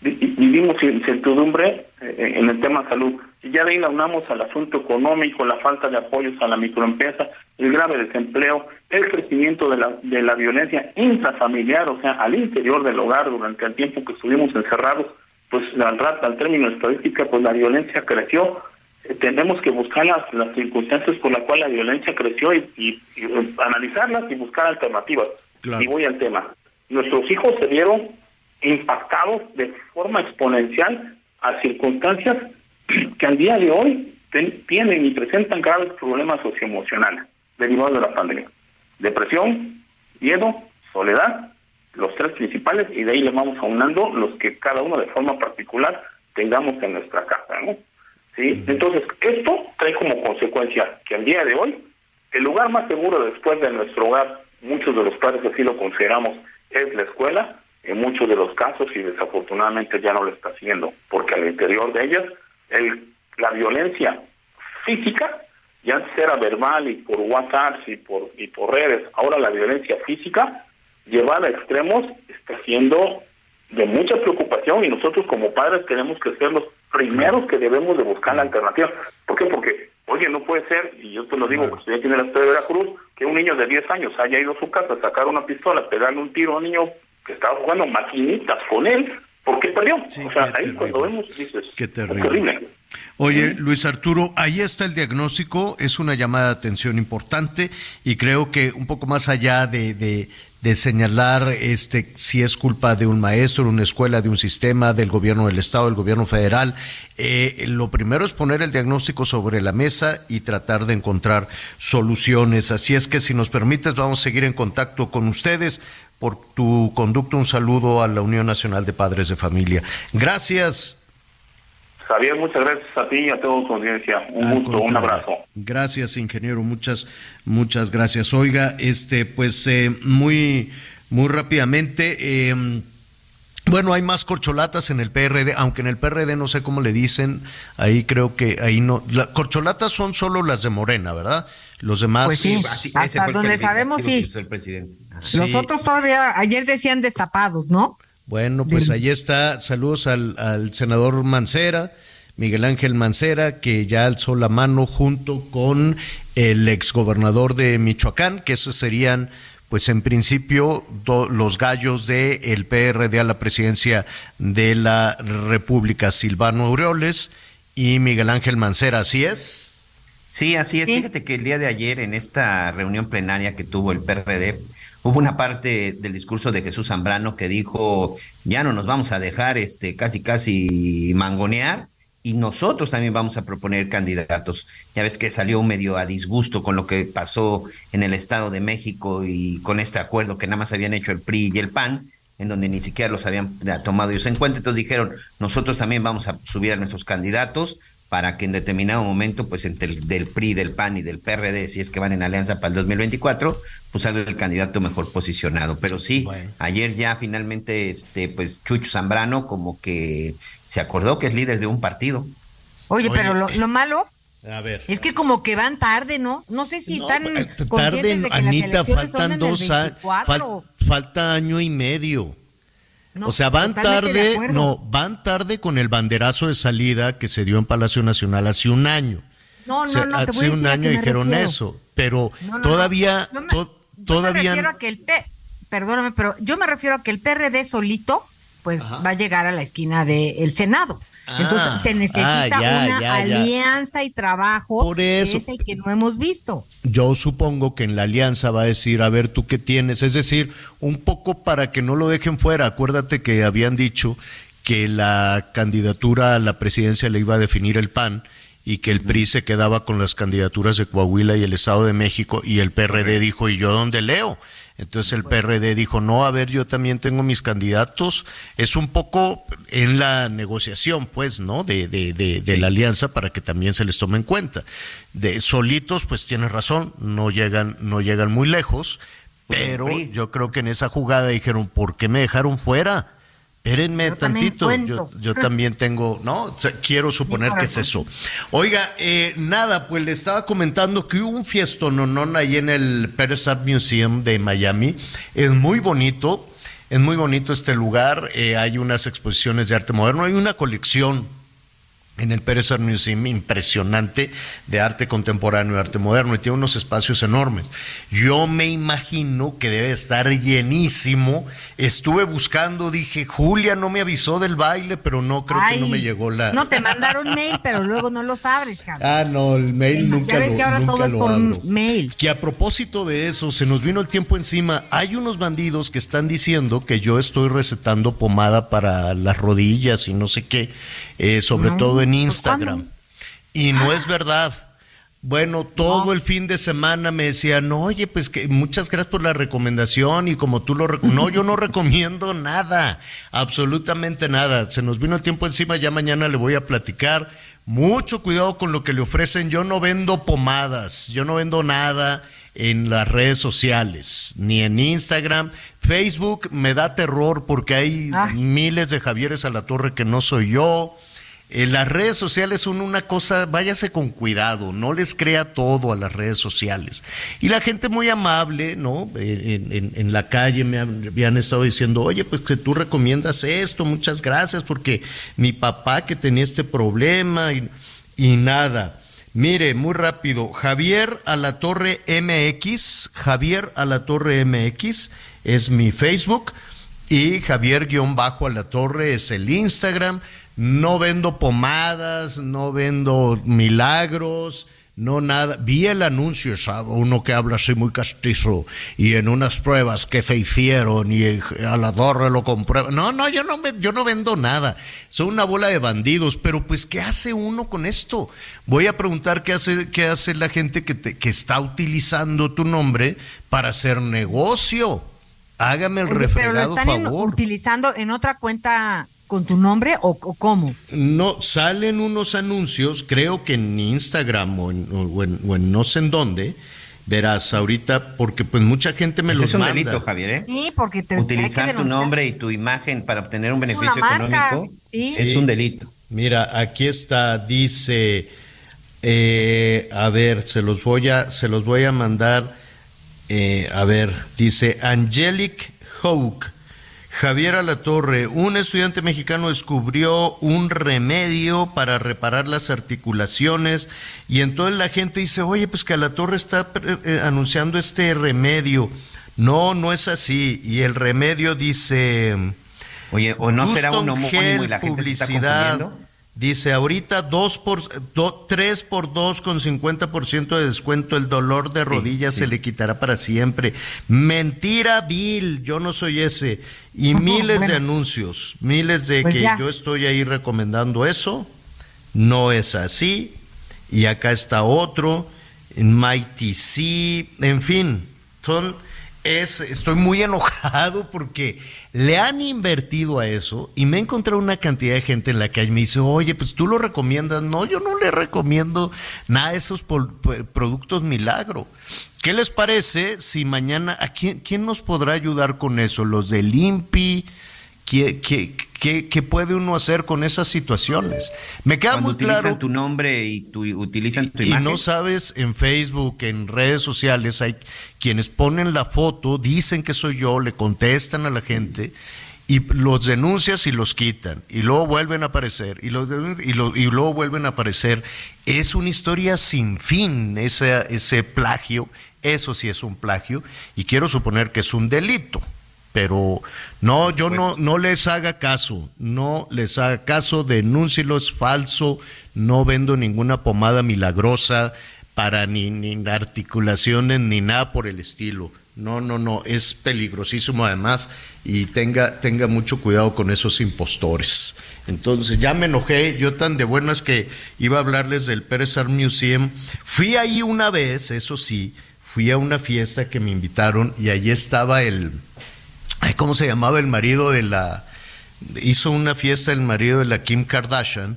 vivimos incertidumbre eh, en el tema salud. Y ya de ahí la unamos al asunto económico, la falta de apoyos a la microempresa, el grave desempleo, el crecimiento de la, de la violencia intrafamiliar, o sea, al interior del hogar durante el tiempo que estuvimos encerrados, pues al rato, al término estadística, pues la violencia creció. Eh, tenemos que buscar las, las circunstancias por las cuales la violencia creció y, y analizarlas y buscar alternativas. Y voy al tema. Nuestros hijos se vieron impactados de forma exponencial a circunstancias [clears throat] que al día de hoy tienen y presentan graves problemas socioemocionales derivados de la pandemia. Depresión, miedo, soledad, los tres principales, y de ahí le vamos aunando los que cada uno de forma particular tengamos en nuestra casa, ¿no? ¿Sí? Entonces, esto trae como consecuencia que al día de hoy, el lugar más seguro después de nuestro hogar muchos de los padres así lo consideramos, es la escuela, en muchos de los casos y desafortunadamente ya no lo está haciendo, porque al interior de ellas el, la violencia física, ya antes era verbal y por WhatsApp y por, y por redes, ahora la violencia física llevada a extremos está siendo de mucha preocupación y nosotros como padres tenemos que ser los primeros que debemos de buscar la alternativa. ¿Por qué? Porque, oye, no puede ser, y yo te lo digo, porque aquí en la ciudad de Veracruz, que un niño de 10 años haya ido a su casa a sacar una pistola, pegarle un tiro a un niño que estaba jugando maquinitas con él, porque perdió. o sea, ahí cuando vemos, dices, qué terrible. Oye, Luis Arturo, ahí está el diagnóstico, es una llamada de atención importante y creo que un poco más allá de, de señalar este si es culpa de un maestro, de una escuela, de un sistema, del gobierno del estado, del gobierno federal. Eh, lo primero es poner el diagnóstico sobre la mesa y tratar de encontrar soluciones. Así es que si nos permites vamos a seguir en contacto con ustedes. Por tu conducto un saludo a la Unión Nacional de Padres de Familia. Gracias. Javier, muchas gracias a ti y a toda tu audiencia. Un gusto, un abrazo. Gracias, ingeniero. Muchas, muchas gracias. Oiga, este, pues eh, muy, muy rápidamente. Em, bueno, hay más corcholatas en el PRD, aunque en el PRD no sé cómo le dicen, ahí creo que ahí no. Las corcholatas son solo las de Morena, ¿verdad? Los demás. Pues sí, hasta donde sabemos sí. El presidente. Los otros todavía, ayer decían destapados, ¿no? Bueno, pues ahí está. Saludos al, al, senador Mancera, Miguel Ángel Mancera, que ya alzó la mano junto con el exgobernador de Michoacán, que esos serían, pues en principio, los gallos del el PRD a la presidencia de la República, Silvano Aureoles y Miguel Ángel Mancera, ¿así es? Sí, así es. Fíjate que el día de ayer, en esta reunión plenaria que tuvo el PRD, hubo una parte del discurso de Jesús Zambrano que dijo, ya no nos vamos a dejar este casi casi mangonear y nosotros también vamos a proponer candidatos. Ya ves que salió medio a disgusto con lo que pasó en el Estado de México y con este acuerdo que nada más habían hecho el PRI y el PAN, en donde ni siquiera los habían tomado ellos en cuenta. Entonces dijeron, nosotros también vamos a subir a nuestros candidatos para que en determinado momento, pues entre el del PRI, del PAN y del PRD, si es que van en alianza para el 2024, pues salga el candidato mejor posicionado. Pero sí, ayer ya finalmente, este, pues Chucho Zambrano como que se acordó que es líder de un partido. Oye, pero lo, lo malo A ver. es que como que van tarde, ¿no? No sé si están Tarde, conscientes de que Anita, las son faltan en el dos a- 24. fal- falta año y medio. No, o sea, van de tarde, no, van tarde con el banderazo de salida que se dio en Palacio Nacional hace un año. No, O sea, no, no, te voy hace un año dijeron refiero. eso, pero No, no, no. todavía, No me- to- Yo me todavía refiero a que el P, perdóname, pero yo me refiero a que el PRD solito, pues va a llegar a la esquina del Senado. Entonces Ah, se necesita ah, ya, una ya, ya. alianza y trabajo Por eso. que es el que no hemos visto. Yo supongo que en la alianza va a decir, a ver, ¿tú qué tienes? Es decir, un poco para que no lo dejen fuera. Acuérdate que habían dicho que la candidatura a la presidencia le iba a definir el PAN y que el PRI se quedaba con las candidaturas de Coahuila y el Estado de México y el PRD dijo, ¿y yo dónde leo? Entonces el PRD dijo, no, a ver, yo también tengo mis candidatos. Es un poco en la negociación, pues, ¿no? De, de, de, de la alianza para que también se les tome en cuenta. De solitos, pues tienes razón, no llegan, no llegan muy lejos, pero yo creo que en esa jugada dijeron, ¿por qué me dejaron fuera? Espérenme Yo también tantito, yo, yo [laughs] también tengo, ¿no? Quiero suponer que es eso. Oiga, eh, nada, pues le estaba comentando que hubo un fiesto no ahí en el Pérez Art Museum de Miami. Es muy bonito, es muy bonito este lugar. eh, hay unas exposiciones de arte moderno, hay una colección en el Pérez Art Museum impresionante de arte contemporáneo y arte moderno y tiene unos espacios enormes. Yo me imagino que debe estar llenísimo. Estuve buscando, dije, Julia no me avisó del baile, pero no, creo que no me llegó la... No te mandaron mail, pero luego no los abres, [laughs] Javi. Ah, no, el mail nunca ya ves lo, que ahora todo es por abro. mail. Que a propósito de eso, se nos vino el tiempo encima. Hay unos bandidos que están diciendo que yo estoy recetando pomada para las rodillas y no sé qué, eh, sobre No, todo en Instagram. Y no es verdad. Bueno, todo el fin de semana me decían, oye, pues que muchas gracias por la recomendación y como tú lo... rec-". No, yo no [laughs] recomiendo nada, absolutamente nada. Se nos vino el tiempo encima, ya mañana le voy a platicar. Mucho cuidado con lo que le ofrecen. Yo no vendo pomadas, yo no vendo nada en las redes sociales, ni en Instagram. Facebook me da terror porque hay miles de Javieres a la torre que no soy yo. Eh, las redes sociales son una cosa, váyase con cuidado, no les crea todo a las redes sociales. Y la gente muy amable, ¿no? En, la calle me habían estado diciendo, oye, pues que tú recomiendas esto, muchas gracias, porque mi papá que tenía este problema y, y nada. Mire, muy rápido, Javier Alatorre MX, Javier Alatorre MX es mi Facebook y Javier-Alatorre es el Instagram. No vendo pomadas, no vendo milagros, no nada. Vi el anuncio, ¿sabe? Uno que habla así muy castizo y en unas pruebas que se hicieron y eh, a la torre lo comprueba. No, no, yo no, me- yo no vendo nada. Son una bola de bandidos, pero pues ¿qué hace uno con esto? Voy a preguntar qué hace, qué hace la gente que, te- que está utilizando tu nombre para hacer negocio. Hágame el Oye, pero lo refregado están favor. utilizando en otra cuenta con tu nombre o, o cómo? No, salen unos anuncios, creo que en Instagram o en, o en- o en no sé en dónde, verás ahorita, porque pues mucha gente me Pues los es un manda. delito, Javier, ¿eh? Sí, porque te Utilizar tu nombre y tu imagen para obtener un beneficio económico sí. es Sí. un delito. Mira, aquí está, dice, eh, a ver, se los voy a, se los voy a mandar, eh, a ver, dice Angelic Hawk. Javier Alatorre, un estudiante mexicano descubrió un remedio para reparar las articulaciones y entonces la gente dice, oye, pues que Alatorre está eh, eh, anunciando este remedio. No, no es así. Y el remedio dice... Oye, ¿o no será Houston un homónimo Gel y la gente se está publicidad? Dice, ahorita dos por, do- tres por dos con 50% de descuento, el dolor de rodillas se le quitará para siempre. Mentira, Bill, yo no soy ese. Y miles de anuncios, miles de Pues que ya. yo estoy ahí recomendando eso. No es así. Y acá está otro, en Mighty Sea, en fin, son es estoy muy enojado porque le han invertido a eso y me he encontrado una cantidad de gente en la calle me dice, "Oye, pues tú lo recomiendas." No, yo no le recomiendo nada de esos productos milagro. ¿Qué les parece si mañana a quién quién nos podrá ayudar con eso? Los de Limpi ¿Qué, qué, qué- qué puede uno hacer con esas situaciones? Me queda Cuando muy utilizan claro. tu nombre y tu, utilizan tu Y imagen. no sabes, en Facebook, en redes sociales, hay quienes ponen la foto, dicen que soy yo, le contestan a la gente y los denuncias y los quitan. Y luego vuelven a aparecer y, los y, lo- y luego vuelven a aparecer. Es una historia sin fin, ese, ese plagio. Eso sí es un plagio y quiero suponer que es un delito. Pero no, yo no, no les haga caso, no les haga caso, denúncielo, es falso, no vendo ninguna pomada milagrosa para ni, ni articulaciones ni nada por el estilo. No, no, no, es peligrosísimo además y tenga, tenga mucho cuidado con esos impostores. Entonces ya me enojé, yo tan de buenas que iba a hablarles del Pérez Art Museum. Fui ahí una vez, eso sí, fui a una fiesta que me invitaron y allí estaba el, Ay, ¿Cómo se llamaba el marido de la... Hizo una fiesta el marido de la Kim Kardashian,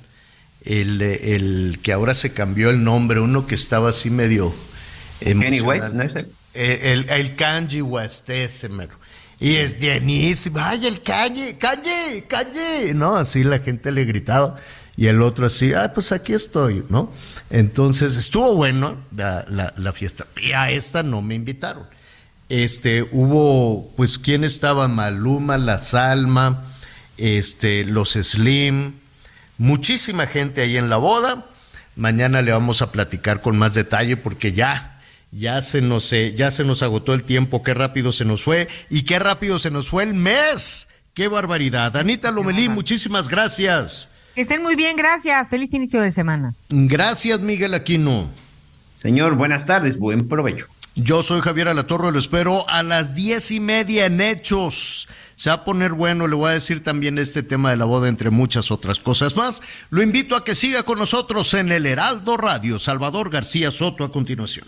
el, el que ahora se cambió el nombre, uno que estaba así medio... Kanye. West, ¿no es él? El, el Kanye West, ese mero. Y es llenísimo. ¡Ay, el Kanye! ¡Kanye! ¡Kanye! No, así la gente le gritaba. Y el otro así, ah, pues aquí estoy, ¿no? Entonces estuvo bueno la, la- la fiesta. Y a esta no me invitaron. Este, hubo, pues, ¿quién estaba? Maluma, La Salma, este, los Slim, muchísima gente ahí en la boda. Mañana le vamos a platicar con más detalle porque ya, ya se nos, eh, ya se nos agotó el tiempo, qué rápido se nos fue y qué rápido se nos fue el mes. ¡Qué barbaridad! Anita Lomelí, muchísimas gracias. Que estén muy bien, gracias. Feliz inicio de semana. Gracias, Miguel Aquino. Señor, buenas tardes, buen provecho. Yo soy Javier Alatorre, lo espero a las diez y media en Hechos. Se va a poner bueno, le voy a decir también este tema de la boda, entre muchas otras cosas más. Lo invito a que siga con nosotros en el Heraldo Radio. Salvador García Soto a continuación.